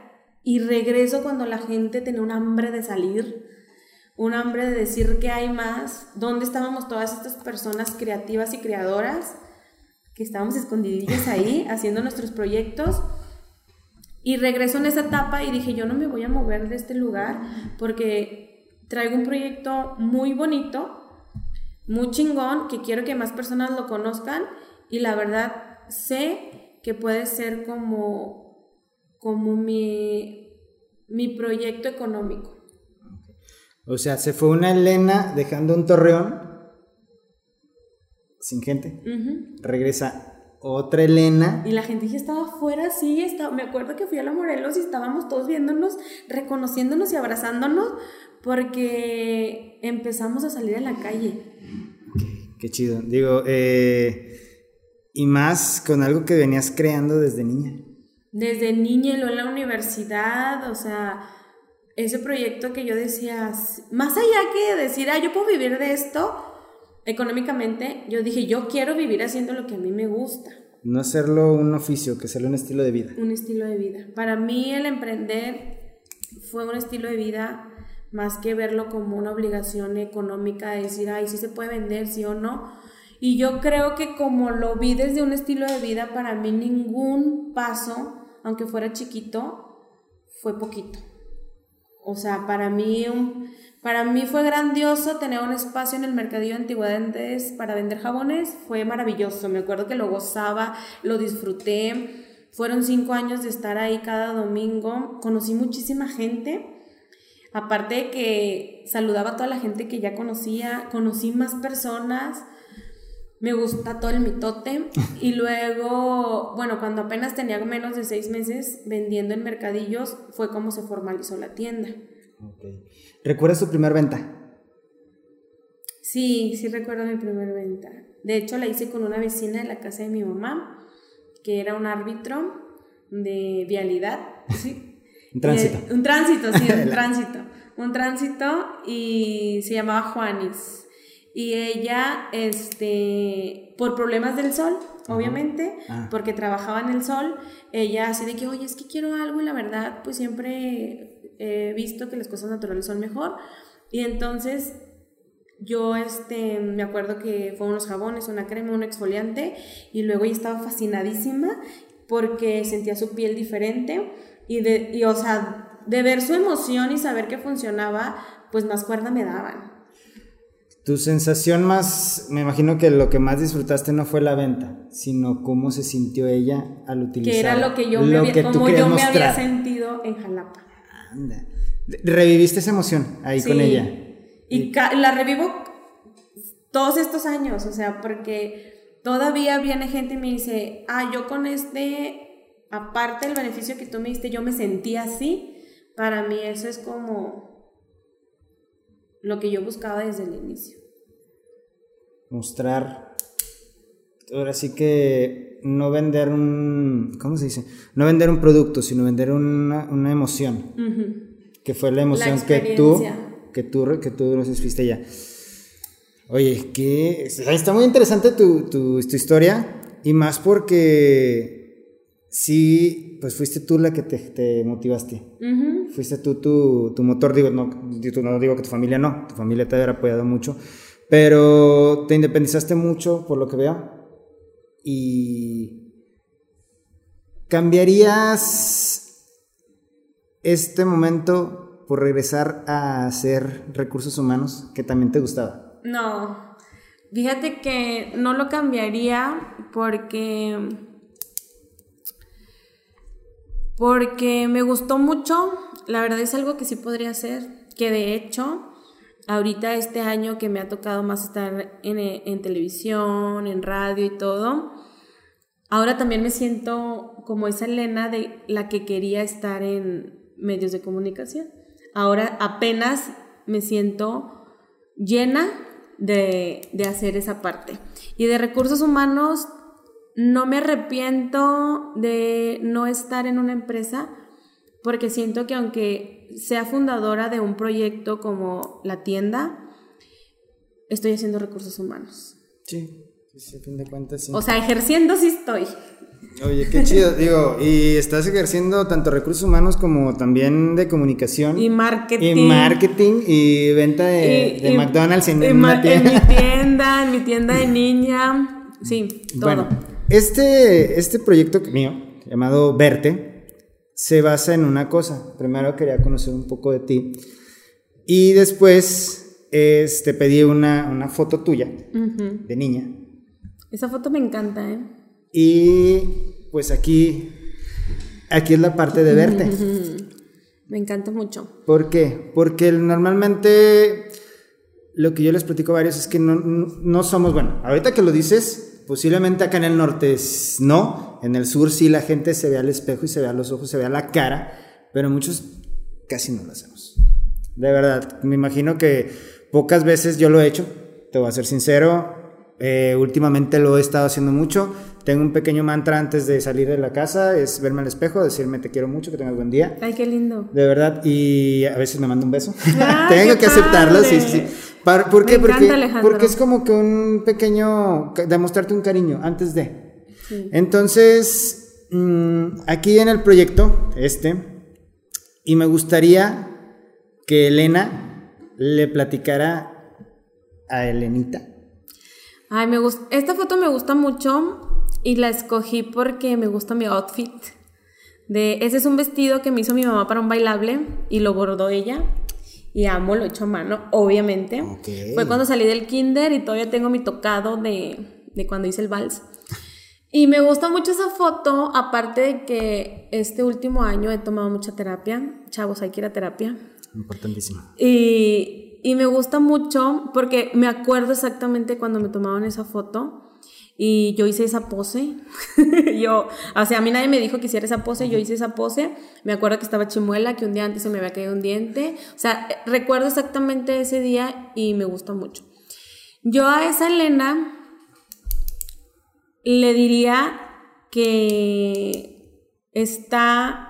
y regreso cuando la gente tenía un hambre de salir, un hambre de decir que hay más. ¿Dónde estábamos todas estas personas creativas y creadoras? Que estábamos escondidillas ahí haciendo nuestros proyectos. Y regreso en esa etapa y dije, yo no me voy a mover de este lugar porque traigo un proyecto muy bonito, muy chingón, que quiero que más personas lo conozcan y la verdad sé que puede ser como, como mi, mi proyecto económico. O sea, se fue una Elena dejando un torreón sin gente. Regresa otra Elena. Y la gente ya estaba afuera, sí, estaba, me acuerdo que fui a la Morelos y estábamos todos viéndonos, reconociéndonos y abrazándonos porque empezamos a salir a la calle. Qué chido. Digo, eh, y más con algo que venías creando desde niña. Desde niña y luego en la universidad, o sea, ese proyecto que yo decía, más allá que decir, ah, yo puedo vivir de esto económicamente, yo dije, yo quiero vivir haciendo lo que a mí me gusta. No hacerlo un oficio, que hacerlo un estilo de vida. un estilo de vida. Para mí el emprender fue un estilo de vida más que verlo como una obligación económica de decir, ay, sí se puede vender, sí o no. Y yo creo que como lo vi desde un estilo de vida, para mí ningún paso, aunque fuera chiquito, fue poquito. O sea, para mí, un- para mí fue grandioso tener un espacio en el mercadillo de antigüedades para vender jabones. Fue maravilloso. Me acuerdo que lo gozaba, lo disfruté. Fueron cinco años de estar ahí cada domingo. Conocí muchísima gente. Aparte de que saludaba a toda la gente que ya conocía, conocí más personas. Me gusta todo el mitote. Y luego, bueno, cuando apenas tenía menos de seis meses vendiendo en mercadillos, fue como se formalizó la tienda. Ok. ¿Recuerdas tu primer venta? Sí, sí recuerdo mi primer venta. De hecho, la hice con una vecina de la casa de mi mamá, que era un árbitro de vialidad. Sí. Un tránsito. Eh, un tránsito, sí, un tránsito. Un tránsito y se llamaba Juanis. Y ella, este, por problemas del sol, obviamente, Ah. porque trabajaba en el sol, ella así de que, oye, es que quiero algo y la verdad, pues siempre he visto que las cosas naturales son mejor. Y entonces yo este, me acuerdo que fue unos jabones, una crema, un exfoliante y luego ella estaba fascinadísima porque sentía su piel diferente y, de, y o sea, de ver su emoción y saber que funcionaba, pues más cuerda me daban. Tu sensación más, me imagino que lo que más disfrutaste no fue la venta, sino cómo se sintió ella al utilizar. Que era lo que yo me, había, como yo me había sentido en Jalapa. Anda. Reviviste esa emoción ahí con ella. Y, la revivo todos estos años, o sea, porque todavía viene gente y me dice, ah, yo con este, aparte del beneficio que tú me diste, yo me sentí así. Para mí eso es como lo que yo buscaba desde el inicio. Mostrar, ahora sí que no vender un, ¿cómo se dice? No vender un producto, sino vender una, una emoción. Que fue la emoción que tú, que tú, que tú ya. Oye, que está muy interesante tu, tu, tu historia y más porque sí, pues fuiste tú la que te, te motivaste. Fuiste tú tu, tu, motor, digo no, no digo que tu familia no, tu familia te había apoyado mucho, pero te independizaste mucho por lo que veo y cambiarías este momento por regresar a hacer recursos humanos que también te gustaba. No, fíjate que no lo cambiaría porque porque me gustó mucho, la verdad es algo que sí podría hacer, que de hecho, ahorita este año que me ha tocado más estar en, televisión, en radio y todo, ahora también me siento como esa Elena de la que quería estar en medios de comunicación. Ahora apenas me siento llena de, de hacer esa parte. Y de recursos humanos no me arrepiento de no estar en una empresa porque siento que aunque sea fundadora de un proyecto como la tienda, estoy haciendo recursos humanos. Sí, sí, a fin de cuentas sí. O sea, ejerciendo sí estoy. Oye, qué chido, digo, y estás ejerciendo tanto recursos humanos como también de comunicación. Y marketing. Y marketing y venta de, McDonald's en, en, mi tienda, en mi tienda de niña, sí, todo. Este, este proyecto mío, llamado Verte, se basa en una cosa. Primero quería conocer un poco de ti. Y después te pedí una, una, foto tuya de niña. Esa foto me encanta, ¿eh? Y pues aquí, aquí es la parte de verte. Me encanta mucho. ¿Por qué? Porque normalmente lo que yo les platico a varios es que no, no somos, bueno, ahorita que lo dices, Posiblemente acá en el norte no, en el sur sí la gente se ve al espejo y se ve a los ojos, se ve a la cara, pero muchos casi no lo hacemos. De verdad, me imagino que pocas veces yo lo he hecho, te voy a ser sincero, eh, últimamente lo he estado haciendo mucho. Tengo un pequeño mantra antes de salir de la casa, es verme al espejo, decirme te quiero mucho, que tengas buen día. Ay, qué lindo. De verdad, y a veces me manda un beso. Tengo que aceptarlo, sí, sí. ¿Por qué? porque, porque es como que un pequeño, demostrarte un cariño antes de. Entonces, mm, aquí en el proyecto, este, y me gustaría que Elena le platicara a Elenita. Ay, me gusta, esta foto me gusta mucho y la escogí porque me gusta mi outfit. De, ese es un vestido que me hizo mi mamá para un bailable y lo bordó ella y amo lo hecho a mano, obviamente. Fue cuando salí del kinder y todavía tengo mi tocado de, de cuando hice el vals. Y me gusta mucho esa foto, aparte de que este último año he tomado mucha terapia. Chavos, hay que ir a terapia. Importantísimo. Y, y me gusta mucho porque me acuerdo exactamente cuando me tomaban esa foto y yo hice esa pose. yo, o sea, a mí nadie me dijo que hiciera esa pose, yo hice esa pose. Me acuerdo que estaba chimuela, que un día antes se me había caído un diente. O sea, recuerdo exactamente ese día y me gustó mucho. Yo a esa Elena le diría que está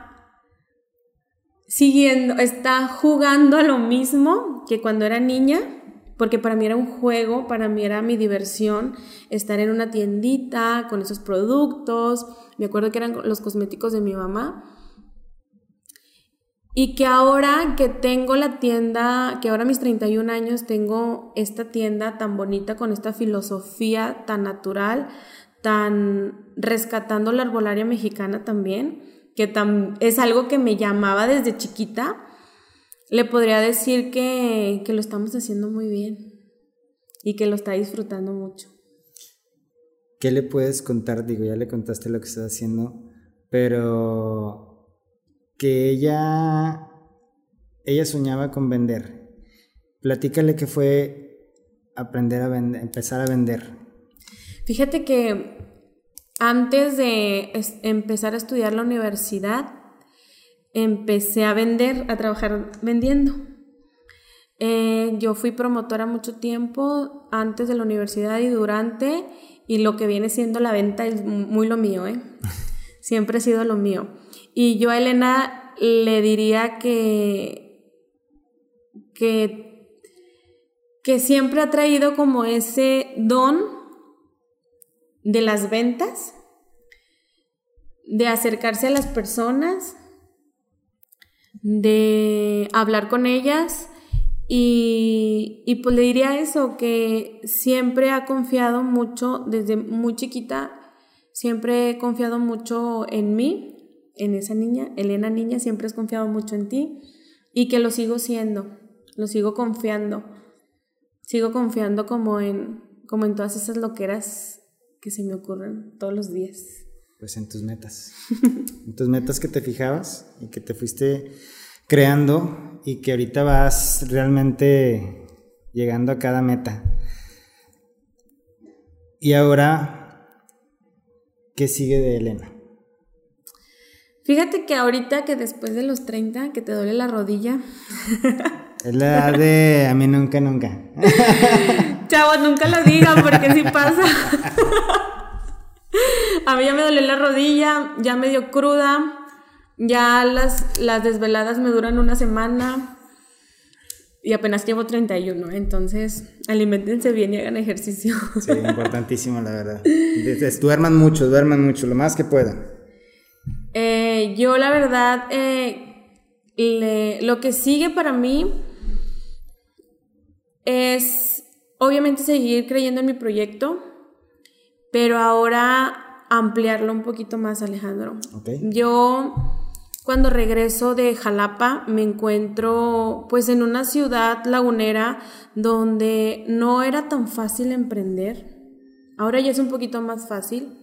siguiendo, está jugando a lo mismo que cuando era niña porque para mí era un juego, para mí era mi diversión estar en una tiendita con esos productos, me acuerdo que eran los cosméticos de mi mamá. Y que ahora que tengo la tienda, que ahora a mis 31 años tengo esta tienda tan bonita con esta filosofía tan natural, tan rescatando la arbolaria mexicana también, que es algo que me llamaba desde chiquita le podría decir que, lo estamos haciendo muy bien. y que lo está disfrutando mucho. ¿Qué le puedes contar? Digo, ya le contaste lo que está haciendo, pero que ella, ella soñaba con vender. Platícale que fue aprender a vender, empezar a vender. Fíjate que antes de empezar a estudiar la universidad, empecé a vender, a trabajar vendiendo. Eh, yo fui promotora mucho tiempo antes de la universidad y durante, y lo que viene siendo la venta es muy lo mío, ¿eh? Siempre ha sido lo mío. Y yo a Elena le diría que, que, que siempre ha traído como ese don de las ventas, de acercarse a las personas, de hablar con ellas y, y, pues le diría eso, que siempre ha confiado mucho, desde muy chiquita, siempre he confiado mucho en mí, en esa niña, Elena niña, siempre has confiado mucho en ti y que lo sigo siendo, lo sigo confiando, sigo confiando como en, como en todas esas loqueras que se me ocurren todos los días. Pues en tus metas, en tus metas que te fijabas y que te fuiste creando y que ahorita vas realmente llegando a cada meta. Y ahora, ¿qué sigue de Elena? Fíjate que ahorita que después de los 30, que te duele la rodilla. Es la edad de a mí nunca, nunca. Chavos, nunca lo digan porque sí pasa. a mí ya me duele la rodilla, ya me dio cruda. Ya las, las desveladas me duran una semana y apenas llevo 31, entonces alimentense bien y hagan ejercicio. Sí, importantísimo, la verdad. Duerman mucho, duerman mucho, lo más que puedan. Eh, yo, la verdad, eh, lo que sigue para mí es obviamente seguir creyendo en mi proyecto, pero ahora ampliarlo un poquito más, Alejandro. Yo cuando regreso de Jalapa me encuentro pues en una ciudad lagunera donde no era tan fácil emprender. Ahora ya es un poquito más fácil.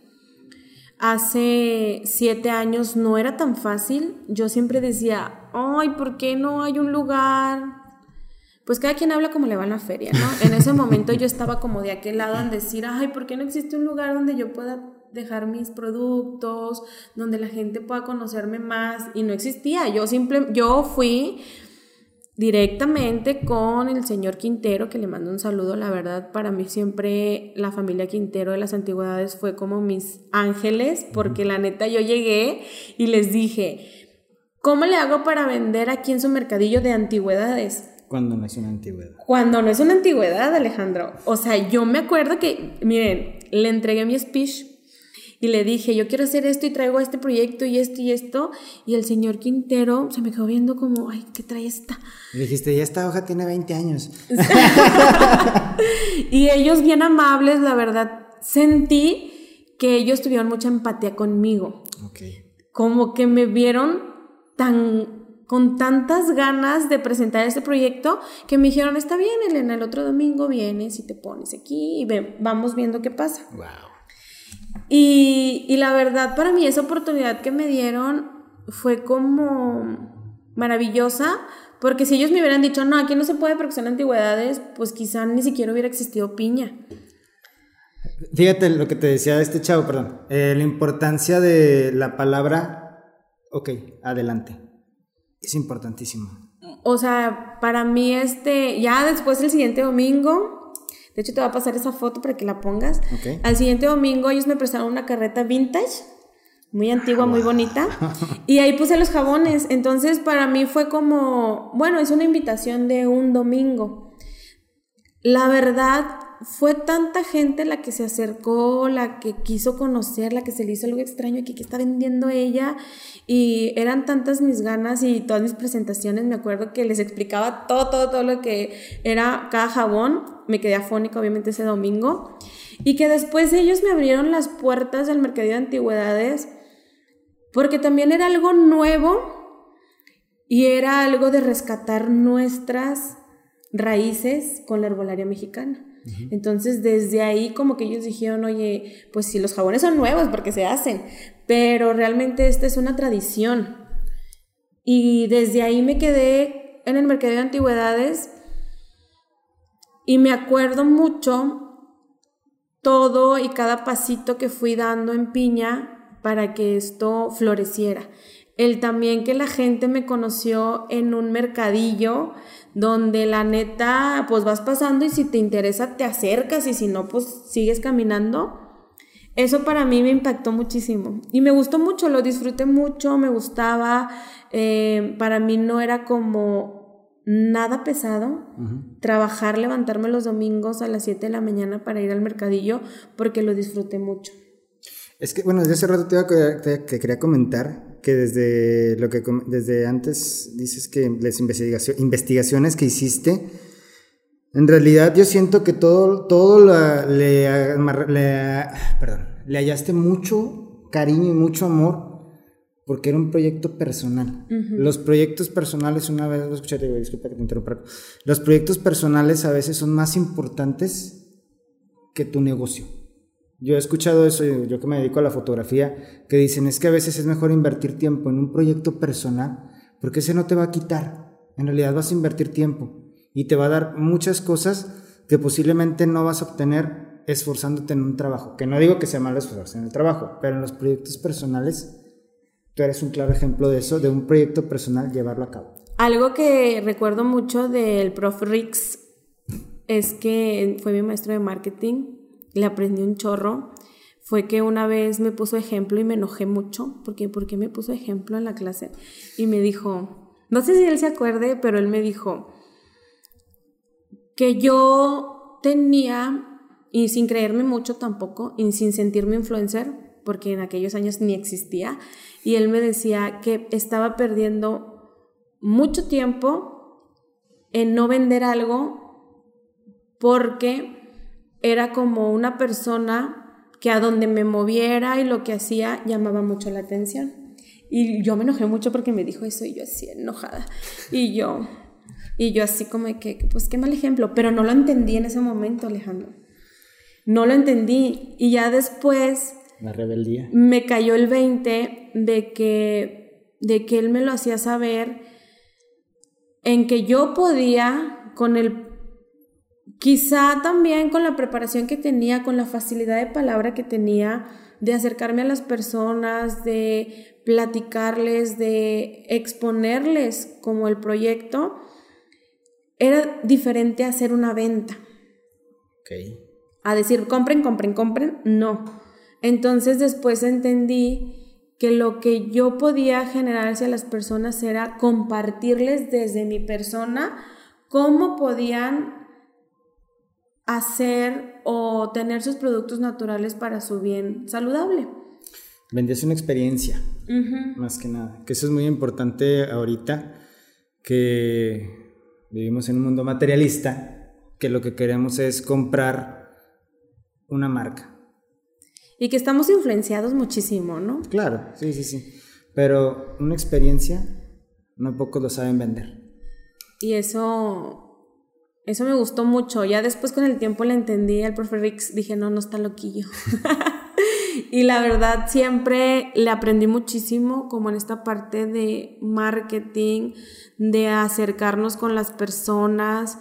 Hace siete años no era tan fácil. Yo siempre decía, ay, ¿por qué no hay un lugar? Pues cada quien habla como le va en la feria, ¿no? En ese momento yo estaba como de aquel lado en decir, ay, ¿por qué no existe un lugar donde yo pueda dejar mis productos, donde la gente pueda conocerme más y no existía. Yo simple, yo fui directamente con el señor Quintero, que le mando un saludo, la verdad, para mí siempre la familia Quintero de las antigüedades fue como mis ángeles, porque la neta yo llegué y les dije, ¿cómo le hago para vender aquí en su mercadillo de antigüedades? Cuando no es una antigüedad. Cuando no es una antigüedad, Alejandro. O sea, yo me acuerdo que, miren, le entregué mi speech y le dije, yo quiero hacer esto y traigo este proyecto y esto y esto. Y el señor Quintero se me quedó viendo como, ay, ¿qué trae esta? Y dijiste, ya esta hoja tiene 20 años. y ellos bien amables, la verdad, sentí que ellos tuvieron mucha empatía conmigo. Como que me vieron tan con tantas ganas de presentar este proyecto que me dijeron, está bien, Elena, el otro domingo vienes y te pones aquí y vamos viendo qué pasa. Wow. Y, la verdad, para mí esa oportunidad que me dieron fue como maravillosa, porque si ellos me hubieran dicho, no, aquí no se puede porque son antigüedades, pues quizá ni siquiera hubiera existido piña. Fíjate lo que te decía este chavo, perdón. Eh, la importancia de la palabra, ok, adelante. Es importantísimo. O sea, para mí este, ya después el siguiente domingo, de hecho, te va a pasar esa foto para que la pongas. Al siguiente domingo ellos me prestaron una carreta vintage, muy antigua, muy bonita. Y ahí puse los jabones. Entonces, para mí fue como, bueno, es una invitación de un domingo. La verdad, fue tanta gente la que se acercó, la que quiso conocer, la que se le hizo algo extraño aquí que está vendiendo ella. Y eran tantas mis ganas y todas mis presentaciones. Me acuerdo que les explicaba todo, todo, todo lo que era cada jabón. Me quedé afónica, obviamente, ese domingo. Y que después ellos me abrieron las puertas del mercadillo de antigüedades porque también era algo nuevo y era algo de rescatar nuestras raíces con la herbolaria mexicana. Entonces, desde ahí como que ellos dijeron, oye, pues si los jabones son nuevos porque se hacen, pero realmente esta es una tradición. Y desde ahí me quedé en el mercado de antigüedades y me acuerdo mucho todo y cada pasito que fui dando en piña para que esto floreciera. El también que la gente me conoció en un mercadillo donde la neta, pues vas pasando y si te interesa te acercas y si no, pues sigues caminando. Eso para mí me impactó muchísimo y me gustó mucho, lo disfruté mucho, me gustaba. Eh, para mí no era como nada pesado trabajar, levantarme los domingos a las 7 de la mañana para ir al mercadillo porque lo disfruté mucho. Es que, bueno, desde hace rato te, que quería comentar que desde lo que desde antes dices que las investigaciones que hiciste, en realidad yo siento que todo, todo le, le, perdón, le hallaste mucho cariño y mucho amor porque era un proyecto personal. Los proyectos personales, una vez lo escuché, disculpa que te interrumpa, los proyectos personales a veces son más importantes que tu negocio. Yo he escuchado eso, yo que me dedico a la fotografía, que dicen es que a veces es mejor invertir tiempo en un proyecto personal, porque ese no te va a quitar. En realidad vas a invertir tiempo y te va a dar muchas cosas que posiblemente no vas a obtener esforzándote en un trabajo. Que no digo que sea malo esforzarse en el trabajo, pero en los proyectos personales, tú eres un claro ejemplo de eso, de un proyecto personal llevarlo a cabo. Algo que recuerdo mucho del prof Rix es que fue mi maestro de marketing le aprendí un chorro fue que una vez me puso ejemplo y me enojé mucho, porque ¿por qué me puso ejemplo en la clase? Y me dijo, no sé si él se acuerde, pero él me dijo que yo tenía, y sin creerme mucho tampoco, y sin sentirme influencer, porque en aquellos años ni existía, y él me decía que estaba perdiendo mucho tiempo en no vender algo porque era como una persona que a donde me moviera y lo que hacía llamaba mucho la atención. Y yo me enojé mucho porque me dijo eso y yo así enojada. Y yo, y yo así como que, pues qué mal ejemplo, pero no lo entendí en ese momento, Alejandro. No lo entendí. Y ya después... La rebeldía. Me cayó el 20 de que, de que él me lo hacía saber en que yo podía, con el Quizá también con la preparación que tenía, con la facilidad de palabra que tenía, de acercarme a las personas, de platicarles, de exponerles como el proyecto, era diferente a hacer una venta. A decir, compren, compren, compren, no. Entonces después entendí que lo que yo podía generar hacia las personas era compartirles desde mi persona cómo podían hacer o tener sus productos naturales para su bien saludable. Vendías una experiencia, más que nada, que eso es muy importante ahorita, que vivimos en un mundo materialista, que lo que queremos es comprar una marca. Y que estamos influenciados muchísimo, ¿no? Claro, sí, sí, sí. Pero una experiencia, no pocos lo saben vender. Y eso eso me gustó mucho. Ya después con el tiempo le entendí al profe Rix, dije, no, no está loquillo. y la verdad siempre le aprendí muchísimo como en esta parte de marketing, de acercarnos con las personas,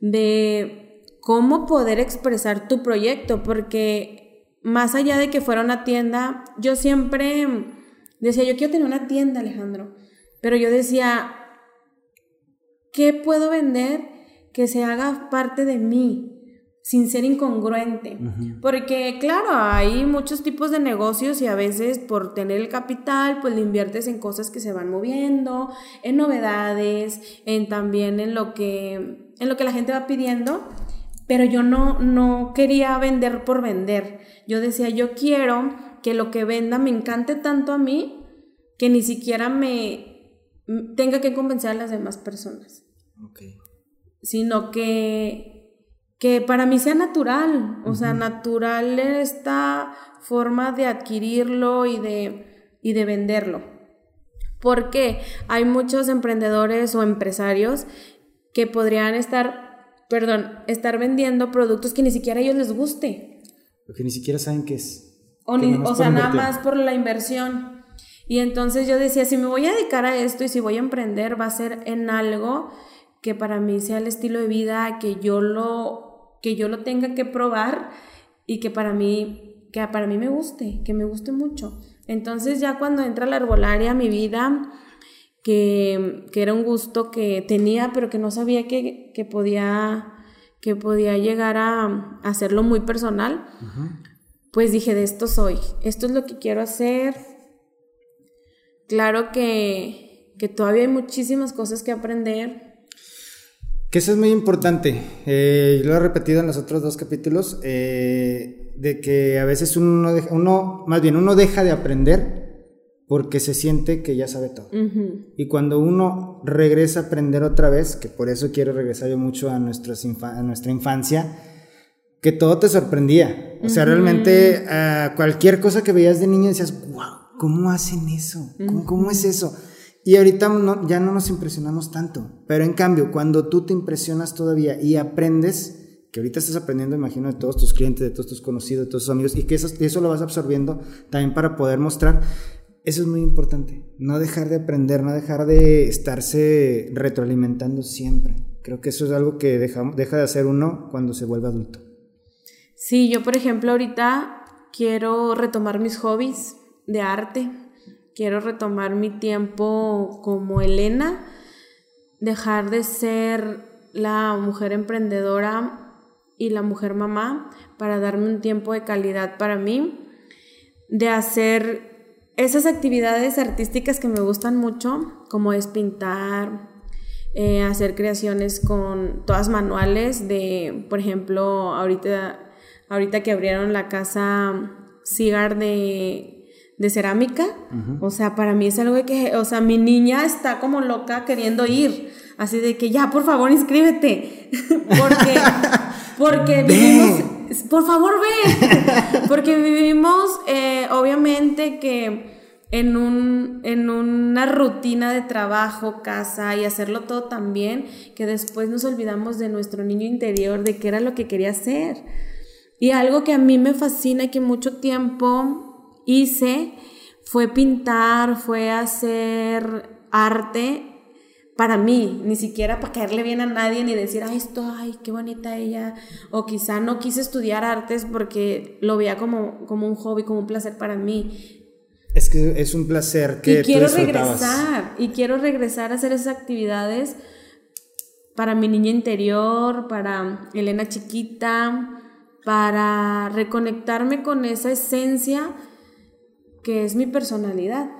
de cómo poder expresar tu proyecto, porque más allá de que fuera una tienda, yo siempre decía, yo quiero tener una tienda, Alejandro, pero yo decía, ¿qué puedo vender? Que se haga parte de mí sin ser incongruente. Porque claro, hay muchos tipos de negocios y a veces por tener el capital, pues le inviertes en cosas que se van moviendo, en novedades, en también en lo que, en lo que la gente va pidiendo. Pero yo no, no quería vender por vender. Yo decía, yo quiero que lo que venda me encante tanto a mí que ni siquiera me tenga que convencer a las demás personas. Sino que, que para mí sea natural, o sea, natural esta forma de adquirirlo y de, y de venderlo. Porque hay muchos emprendedores o empresarios que podrían estar perdón, estar vendiendo productos que ni siquiera a ellos les guste. Porque ni siquiera saben qué es. O, o sea, nada más por la inversión. Y entonces yo decía, si me voy a dedicar a esto y si voy a emprender, va a ser en algo que para mí sea el estilo de vida, que yo lo, que yo lo tenga que probar y que para mí, que para mí me guste, que me guste mucho. Entonces ya cuando entra la arbolaria a mi vida, que, que, era un gusto que tenía, pero que no sabía que, que podía, que podía llegar a, hacerlo muy personal, pues dije, de esto soy, esto es lo que quiero hacer. Claro que, que todavía hay muchísimas cosas que aprender, que eso es muy importante. Eh, lo he repetido en los otros dos capítulos, eh, de que a veces uno, uno, más bien, uno deja de aprender porque se siente que ya sabe todo. Y cuando uno regresa a aprender otra vez, que por eso quiero regresar yo mucho a, nuestras a nuestra infancia, que todo te sorprendía. O sea, realmente cualquier cosa que veías de niño decías, wow, ¿cómo hacen eso? ¿Cómo, cómo es eso? Y ahorita ya no nos impresionamos tanto. Pero en cambio, cuando tú te impresionas todavía y aprendes, que ahorita estás aprendiendo, imagino, de todos tus clientes, de todos tus conocidos, de todos tus amigos, y que eso, eso lo vas absorbiendo también para poder mostrar eso es muy importante. No dejar de aprender, no dejar de estarse retroalimentando siempre. Creo que eso es algo que deja, deja de hacer uno cuando se vuelve adulto. Sí, yo por ejemplo ahorita quiero retomar mis hobbies de arte. Quiero retomar mi tiempo como Elena. Dejar de ser la mujer emprendedora y la mujer mamá para darme un tiempo de calidad para mí. De hacer esas actividades artísticas que me gustan mucho, como es pintar, eh, hacer creaciones con todas manuales de, por ejemplo, ahorita, ahorita que abrieron la casa Cigar de, de cerámica, o sea, para mí es algo de que, o sea, mi niña está como loca queriendo ir, así de que ya, por favor, inscríbete, porque, porque vivimos por favor ve, porque vivimos eh, obviamente que en, un, en una rutina de trabajo, casa y hacerlo todo tan bien que después nos olvidamos de nuestro niño interior, de qué era lo que quería hacer. Y algo que a mí me fascina y que mucho tiempo hice fue pintar, fue hacer arte para mí, ni siquiera para caerle bien a nadie ni decir, ay, esto, ay, qué bonita ella. O quizá no quise estudiar artes porque lo veía como, como un hobby, como un placer para mí. Es que es un placer que... Y quiero regresar, y quiero regresar a hacer esas actividades para mi niña interior, para Elena chiquita, para reconectarme con esa esencia que es mi personalidad.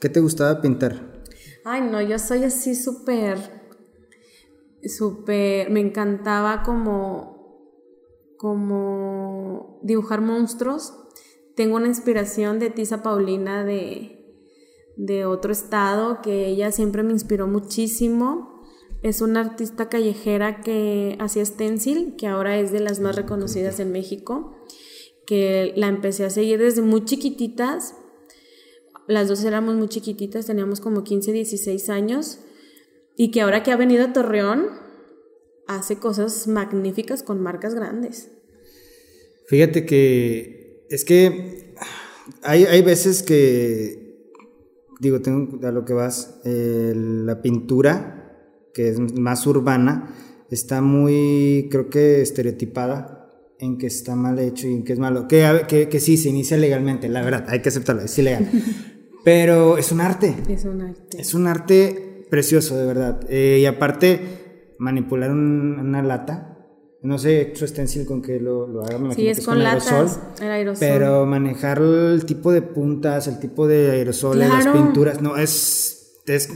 ¿Qué te gustaba pintar? Ay, no, yo soy así súper, súper, me encantaba como, como dibujar monstruos. Tengo una inspiración de Tisa Paulina de, de otro estado, que ella siempre me inspiró muchísimo. Es una artista callejera que hacía stencil, que ahora es de las más reconocidas en México, que la empecé a seguir desde muy chiquititas las dos éramos muy chiquititas, teníamos como 15, 16 años, y que ahora que ha venido a Torreón, hace cosas magníficas con marcas grandes. Fíjate que es que hay, hay veces que, digo, tengo a lo que vas, la pintura, que es más urbana, está muy, creo que estereotipada en que está mal hecho y en que es malo. Que, que, que sí, se inicia legalmente, la verdad, hay que aceptarlo, es ilegal. Pero es un arte. Es un arte. Es un arte precioso, de verdad. Eh, y aparte, manipular una lata. No sé su stencil con que lo, lo haga, me sí, es, con, latas, el aerosol. Pero manejar el tipo de puntas, el tipo de aerosoles, las pinturas, no, es, es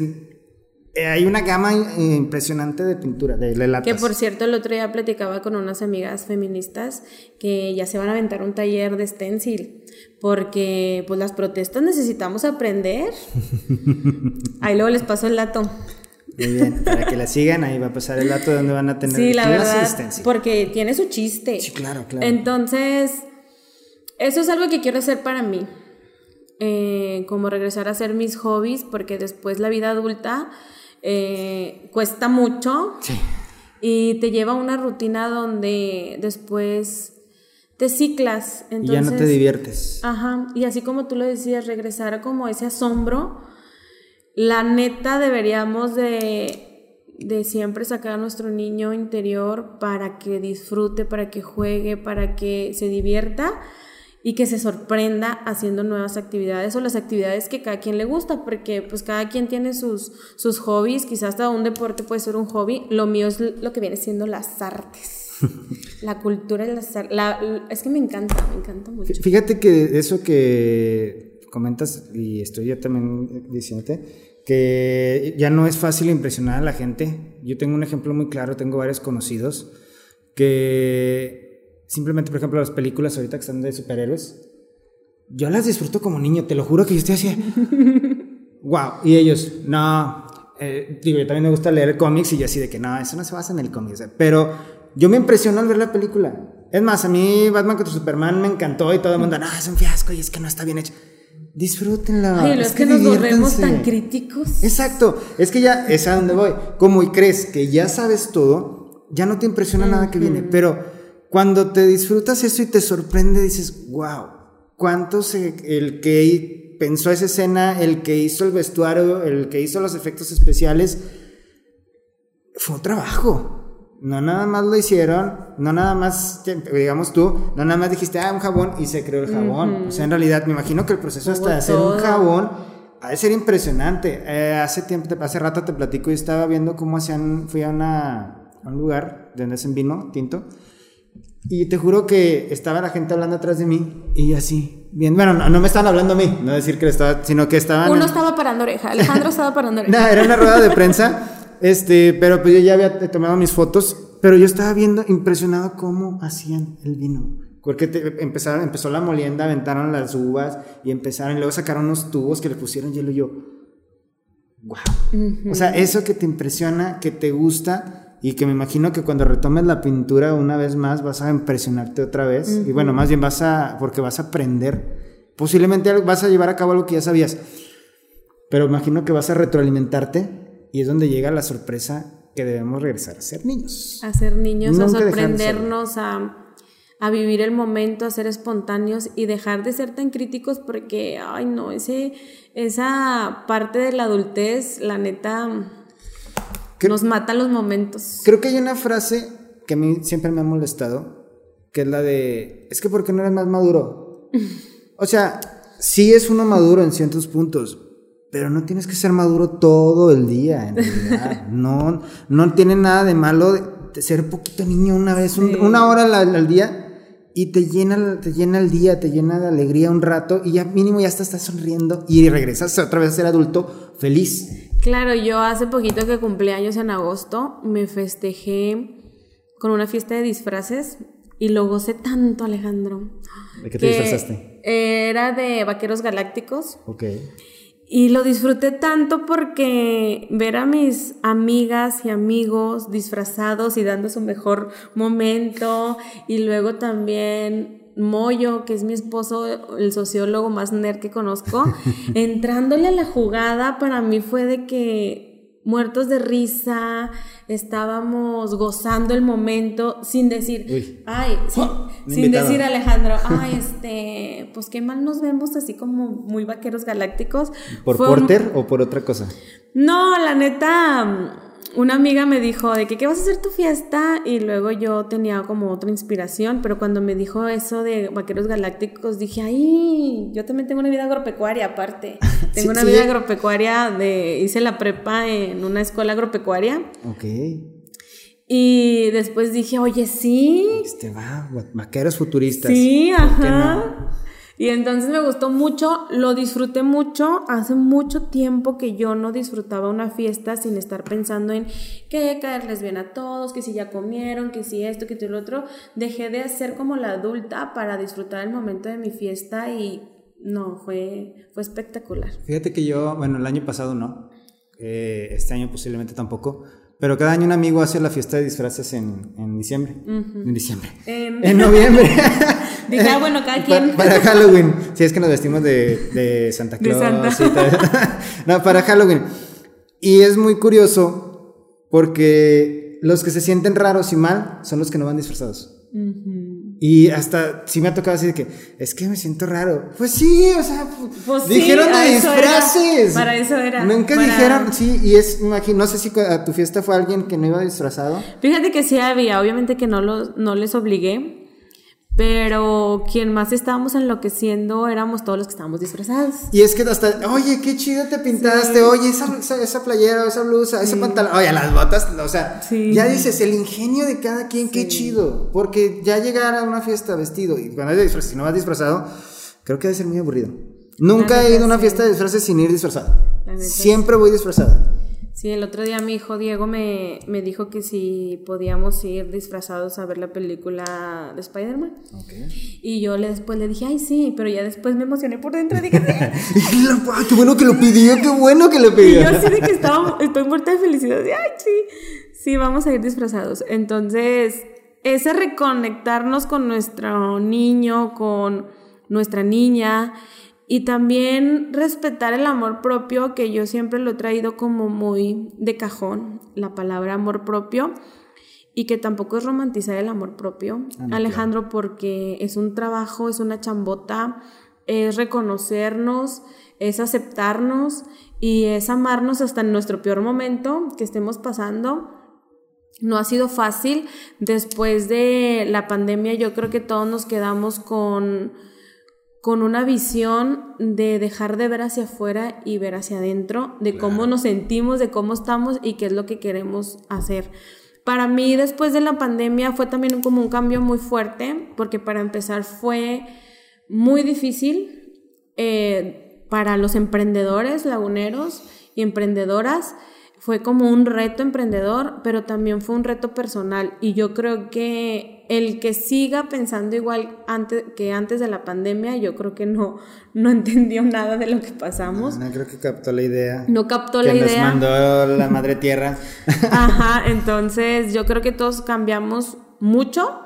eh, hay una gama impresionante de pintura, de, latas. Que por cierto, el otro día platicaba con unas amigas feministas que ya se van a aventar un taller de stencil porque pues las protestas necesitamos aprender. Ahí luego les paso el dato. Muy bien, para que la sigan, ahí va a pasar el dato donde van a tener sí, la verdad, porque tiene su chiste. Sí, claro, claro. Entonces, eso es algo que quiero hacer para mí. Eh, como regresar a hacer mis hobbies, porque después la vida adulta eh, cuesta mucho. Sí. y te lleva a una rutina donde después te ciclas. y ya no te diviertes. Ajá, y así como tú lo decías, regresar a como ese asombro, la neta deberíamos de de siempre sacar a nuestro niño interior para que disfrute, para que juegue, para que se divierta y que se sorprenda haciendo nuevas actividades o las actividades que cada quien le gusta, porque pues cada quien tiene sus, sus hobbies, quizás hasta un deporte puede ser un hobby, lo mío es lo que viene siendo las artes. la cultura y las artes. es que me encanta, me encanta mucho. Fíjate que eso que comentas, y estoy yo también diciéndote, que ya no es fácil impresionar a la gente. Yo tengo un ejemplo muy claro, tengo varios conocidos que Simplemente, por ejemplo, las películas ahorita que están de superhéroes, yo las disfruto como niño, te lo juro que yo estoy así. wow. Y ellos, no. Eh, digo, yo también me gusta leer cómics y yo así de que no, eso no se basa en el cómic. pero yo me impresiono al ver la película. Es más, a mí Batman contra Superman me encantó y todo el mundo, no, es un fiasco y es que no está bien hecho. Disfrútenla. Ay, es, que, nos volvemos tan críticos. Exacto. Es que ya es a donde voy. Como y crees que ya sabes todo, ya no te impresiona nada que viene. Pero cuando te disfrutas eso y te sorprende, dices, wow, ¿cuántos el que pensó esa escena, el que hizo el vestuario, el que hizo los efectos especiales, fue un trabajo. No nada más lo hicieron, no nada más, digamos tú, no nada más dijiste, ah, un jabón y se creó el jabón. O sea, en realidad me imagino que el proceso hasta de hacer un jabón ha de ser impresionante. Eh, hace tiempo, hace rato te platico y estaba viendo cómo hacían, fui a, una, a un lugar donde hacen vino tinto y te juro que estaba la gente hablando atrás de mí y así, bien, bueno, no, me estaban hablando a mí, no decir que estaba, sino que estaban... Uno estaba parando oreja, Alejandro estaba parando oreja. no, era una rueda de prensa, este, pero pues yo ya había tomado mis fotos, pero yo estaba viendo impresionado cómo hacían el vino. Porque empezaron, empezó la molienda, aventaron las uvas y empezaron, y luego sacaron unos tubos que le pusieron hielo y yo, wow. O sea, eso que te impresiona, que te gusta, y que me imagino que cuando retomes la pintura una vez más vas a impresionarte otra vez. Y bueno, más bien vas a, porque vas a aprender, posiblemente vas a llevar a cabo algo que ya sabías, pero imagino que vas a retroalimentarte y es donde llega la sorpresa que debemos regresar a ser niños. A ser niños, a sorprendernos, a, a, vivir el momento, a ser espontáneos y dejar de ser tan críticos porque, ay no, ese, esa parte de la adultez, la neta nos matan los momentos. Creo que hay una frase que a mí siempre me ha molestado, que es la de, es que ¿por qué no eres más maduro? o sea, sí es uno maduro en ciertos puntos, pero no tienes que ser maduro todo el día, en realidad. no, no tiene nada de malo de ser poquito niño una vez, una hora al, día. Y te llena, te llena el día, te llena de alegría un rato y ya mínimo ya estás sonriendo y regresas otra vez a ser adulto feliz. Claro, yo hace poquito que cumplí años en agosto, me festejé con una fiesta de disfraces y lo gocé tanto, Alejandro. ¿De qué te disfrazaste? Era de vaqueros galácticos. Ok. Y lo disfruté tanto porque ver a mis amigas y amigos disfrazados y dando su mejor momento y luego también Moyo, que es mi esposo, el sociólogo más nerd que conozco, entrándole a la jugada para mí fue de que muertos de risa, estábamos gozando el momento sin decir, ay, sin, decir Alejandro, ay, este, pues qué mal nos vemos así como muy vaqueros galácticos. ¿Por Porter o por otra cosa? No, la neta una amiga me dijo de que qué vas a hacer tu fiesta y luego yo tenía como otra inspiración, pero cuando me dijo eso de vaqueros galácticos dije, ay, yo también tengo una vida agropecuaria aparte. Tengo una vida agropecuaria de hice la prepa en una escuela agropecuaria. Ok. Y después dije, oye, sí. Este va, vaqueros futuristas. Sí, ajá. Y entonces me gustó mucho, lo disfruté mucho. Hace mucho tiempo que yo no disfrutaba una fiesta sin estar pensando en que caerles bien a todos, que si ya comieron, que si esto, que si lo otro. Dejé de hacer como la adulta para disfrutar el momento de mi fiesta y no, fue, fue espectacular. Fíjate que yo, bueno, el año pasado no, eh, este año posiblemente tampoco. Pero cada año un amigo hace la fiesta de disfraces en, en diciembre. En diciembre. En noviembre. Dije, ah, bueno, cada quien. Para, Halloween. Si es que nos vestimos de, de Santa Claus. no, para Halloween. Y es muy curioso porque los que se sienten raros y mal son los que no van disfrazados. Y hasta sí me ha tocado decir que es que me siento raro. Pues sí, o sea, Pues sí, dijeron a de disfraces. era, para eso era, Nunca para- dijeron, sí, y es, imagino, no sé si a tu fiesta fue alguien que no iba disfrazado. Fíjate que sí había, obviamente que no, los, no les obligué, pero quien más estábamos enloqueciendo éramos todos los que estábamos disfrazados. Y es que hasta, oye, qué chido te pintaste, oye, esa, esa, esa playera, esa blusa, ese pantalón, oye, las botas, o sea, Sí. ya dices, el ingenio de cada quien, qué chido, porque ya llegar a una fiesta vestido, y cuando disfraz, si no vas disfrazado, creo que debe ser muy aburrido. Nunca he ido a una sí. fiesta de disfraces sin ir disfrazado. Siempre voy disfrazada. Sí, el otro día mi hijo Diego me, me dijo que si podíamos ir disfrazados a ver la película de Spider-Man. Y yo le, después le dije, ay, sí, pero ya después me emocioné por dentro. Dije, sí. Ay, qué bueno que lo pidió, qué bueno que lo Y pidió. yo así de que estaba, estoy muerta de felicidad. ay, sí, sí, vamos a ir disfrazados. Entonces, ese reconectarnos con nuestro niño, con nuestra niña y también respetar el amor propio, que yo siempre lo he traído como muy de cajón, la palabra amor propio. Y que tampoco es romantizar el amor propio, Alejandro, porque es un trabajo, es una chambota, es reconocernos, es aceptarnos y es amarnos hasta en nuestro peor momento que estemos pasando. No ha sido fácil. Después de la pandemia yo creo que todos nos quedamos con, con una visión de dejar de ver hacia afuera y ver hacia adentro, de cómo nos sentimos, de cómo estamos y qué es lo que queremos hacer. Para mí después de la pandemia fue también como un cambio muy fuerte, porque para empezar fue muy difícil eh, para los emprendedores laguneros y emprendedoras. Fue como un reto emprendedor, pero también fue un reto personal. Y yo creo que el que siga pensando igual antes, que antes de la pandemia, yo creo que no, no entendió nada de lo que pasamos. No, creo que captó la idea. No captó que la nos idea. mandó la madre tierra. Ajá, entonces yo creo que todos cambiamos mucho.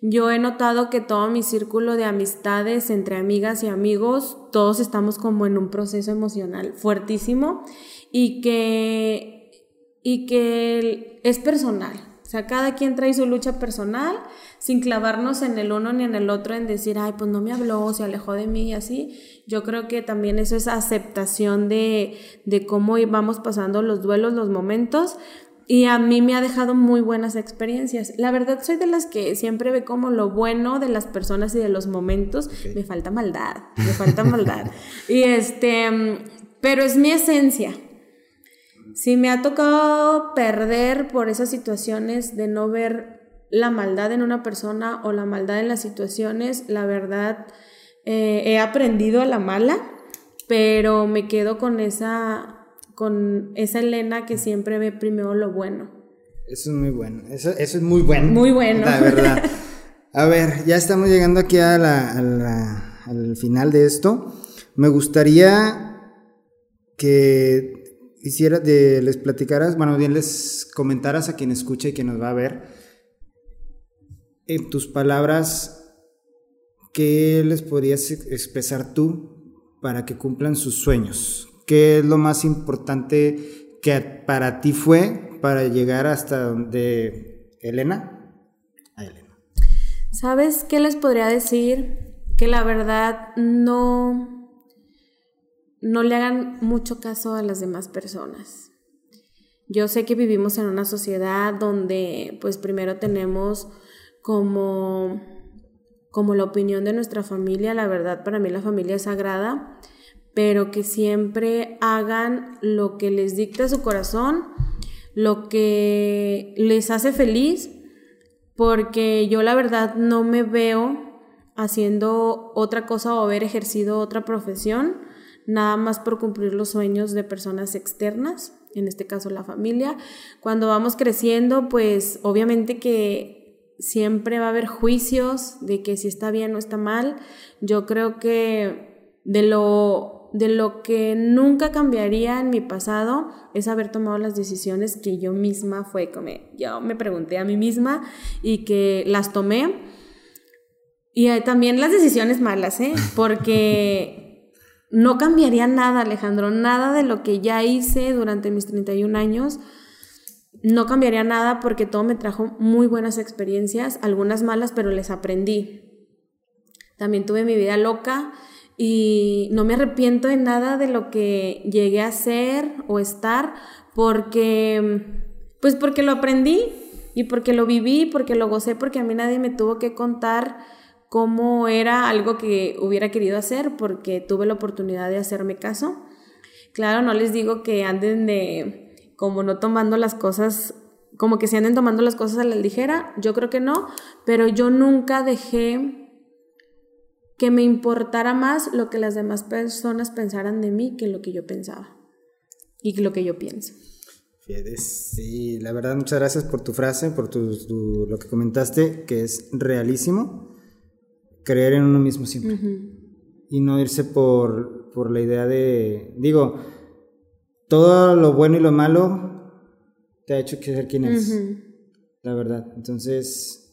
Yo he notado que todo mi círculo de amistades entre amigas y amigos, todos estamos como en un proceso emocional fuertísimo y que, y que es personal. O sea, cada quien trae su lucha personal sin clavarnos en el uno ni en el otro en decir, ay, pues no me habló, se alejó de mí y así. Yo creo que también eso es aceptación de, de cómo vamos pasando los duelos, los momentos. Y a mí me ha dejado muy buenas experiencias. La verdad soy de las que siempre ve como lo bueno de las personas y de los momentos. Me falta maldad, me falta maldad. Y este, mm, pero es mi esencia. Si me ha tocado perder por esas situaciones de no ver la maldad en una persona o la maldad en las situaciones, la verdad eh, he aprendido a la mala, pero me quedo con esa, con esa Elena que siempre ve primero lo bueno. Eso es muy bueno. Eso, eso es muy bueno. Muy bueno. La verdad. A ver, ya estamos llegando aquí a la- a la- al final de esto. Me gustaría que de, les platicaras, bueno, bien les comentaras a quien escucha y quien nos va a ver, en tus palabras, ¿qué les podrías ex- expresar tú para que cumplan sus sueños? ¿Qué es lo más importante que para ti fue para llegar hasta donde Elena? A Elena. ¿Sabes qué les podría decir? Que la verdad no, no le hagan mucho caso a las demás personas. Yo sé que vivimos en una sociedad donde pues primero tenemos como, como la opinión de nuestra familia, la verdad para mí la familia es sagrada, pero que siempre hagan lo que les dicta su corazón, lo que les hace feliz porque yo la verdad no me veo haciendo otra cosa o haber ejercido otra profesión, nada más por cumplir los sueños de personas externas, en este caso la familia. Cuando vamos creciendo, pues obviamente que siempre va a haber juicios de que si está bien o está mal. Yo creo que de lo, de lo que nunca cambiaría en mi pasado es haber tomado las decisiones que yo misma fue como, yo me pregunté a mí misma y que las tomé. Y también las decisiones malas, ¿eh? Porque no cambiaría nada, Alejandro, nada de lo que ya hice durante mis 31 años. no cambiaría nada porque todo me trajo muy buenas experiencias, algunas malas, pero les aprendí. También tuve mi vida loca y no me arrepiento de nada de lo que llegué a ser o estar porque pues porque lo aprendí y porque lo viví, porque lo gocé, porque a mí nadie me tuvo que contar cómo era algo que hubiera querido hacer porque tuve la oportunidad de hacerme caso. Claro, no les digo que anden de como no tomando las cosas, como que se anden tomando las cosas a la ligera, yo creo que no, pero yo nunca dejé que me importara más lo que las demás personas pensaran de mí que lo que yo pensaba y lo que yo pienso. Sí, la verdad, muchas gracias por tu frase, por tu, lo que comentaste, que es realísimo creer en uno mismo siempre. Y no irse por, por, la idea de, digo, todo lo bueno y lo malo te ha hecho que ser quien eres. La verdad. Entonces,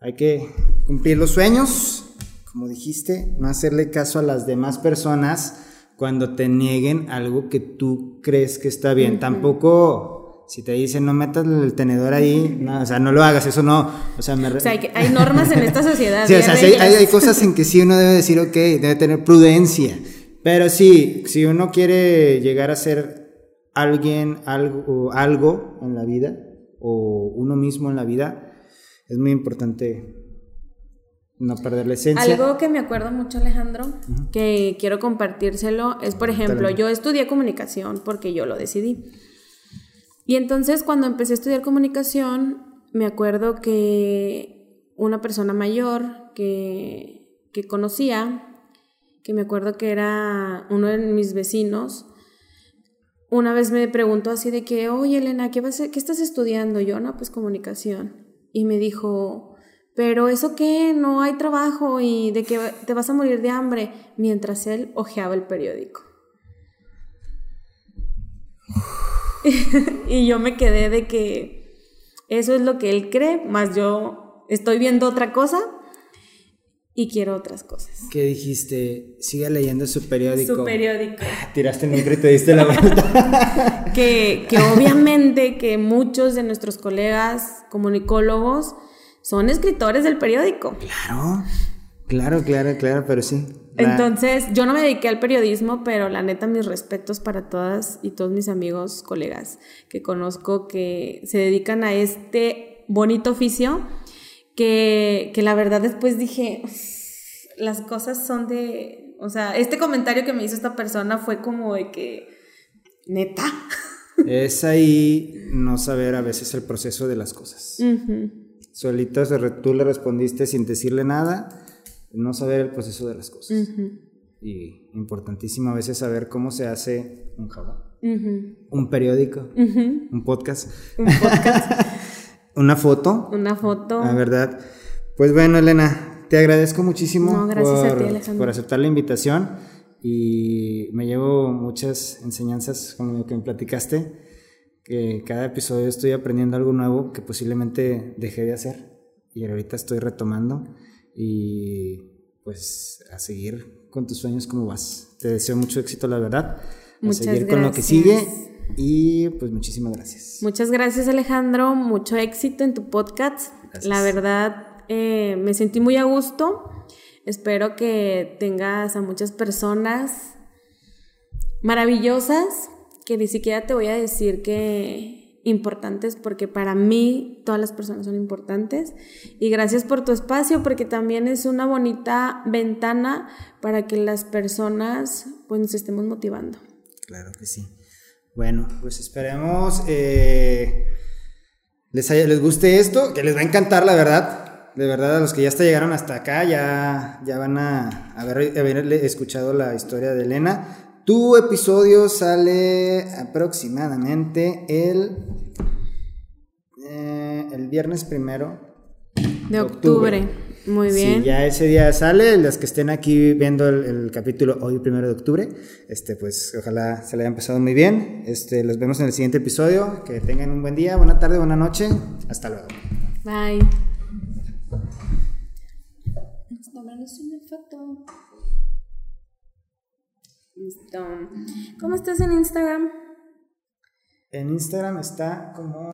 hay que cumplir los sueños, como dijiste, no hacerle caso a las demás personas cuando te nieguen algo que tú crees que está bien. Tampoco si te dicen no metas el tenedor ahí, no, o sea, no lo hagas, eso no. O sea, me... o sea hay, normas en esta sociedad. sí, o sea, hay, cosas en que sí uno debe decir, ok, debe tener prudencia. Pero sí, si uno quiere llegar a ser alguien, algo, algo en la vida, o uno mismo en la vida, es muy importante no perder la esencia. Algo que me acuerdo mucho, Alejandro, que quiero compartírselo, es, por ejemplo, yo estudié comunicación porque yo lo decidí. Y entonces cuando empecé a estudiar comunicación, me acuerdo que una persona mayor que, que conocía, que me acuerdo que era uno de mis vecinos, una vez me preguntó así de que, oye Elena, ¿qué, vas ¿qué estás estudiando? Yo, no, pues comunicación. Y me dijo, pero eso qué, no hay trabajo y de que te vas a morir de hambre, mientras él hojeaba el periódico. y yo me quedé de que eso es lo que él cree, más yo estoy viendo otra cosa y quiero otras cosas. ¿Qué dijiste? Siga leyendo su periódico. Su periódico. Tiraste el micro y te diste la vuelta. que, que obviamente que muchos de nuestros colegas comunicólogos son escritores del periódico. Claro, claro, claro, claro, pero sí. Entonces, yo no me dediqué al periodismo, pero la neta, mis respetos para todas y todos mis amigos, colegas que conozco que se dedican a este bonito oficio, que, que la verdad después dije, las cosas son de, o sea, este comentario que me hizo esta persona fue como de que, neta. Es ahí no saber a veces el proceso de las cosas. Solito tú le respondiste sin decirle nada no saber el proceso de las cosas. Y importantísimo a veces saber cómo se hace un jabón, un periódico, un podcast, un podcast. una foto. Una foto. La verdad. Pues bueno, Elena, te agradezco muchísimo por, aceptar la invitación y me llevo muchas enseñanzas como lo que me platicaste, que cada episodio estoy aprendiendo algo nuevo que posiblemente dejé de hacer y ahorita estoy retomando y pues a seguir con tus sueños como vas. Te deseo mucho éxito, la verdad. A seguir con lo que sigue y pues muchísimas gracias. Muchas gracias Alejandro, mucho éxito en tu podcast. La verdad eh, me sentí muy a gusto. Espero que tengas a muchas personas maravillosas que ni siquiera te voy a decir que importantes porque para mí todas las personas son importantes y gracias por tu espacio porque también es una bonita ventana para que las personas pues nos estemos motivando. Claro que sí. Bueno, pues esperemos eh, les, les guste esto, que les va a encantar la verdad. De verdad, a los que ya hasta llegaron hasta acá ya, ya van a haber escuchado la historia de Elena. Tu episodio sale aproximadamente el, eh, el viernes primero de octubre. Muy bien. Ya ese día sale. Los que estén aquí viendo el, capítulo hoy, primero de octubre, este, pues ojalá se le hayan pasado muy bien. Este, los vemos en el siguiente episodio. Que tengan un buen día, buena tarde, buena noche. Hasta luego. Bye. Listo. ¿Cómo estás en Instagram? En Instagram está como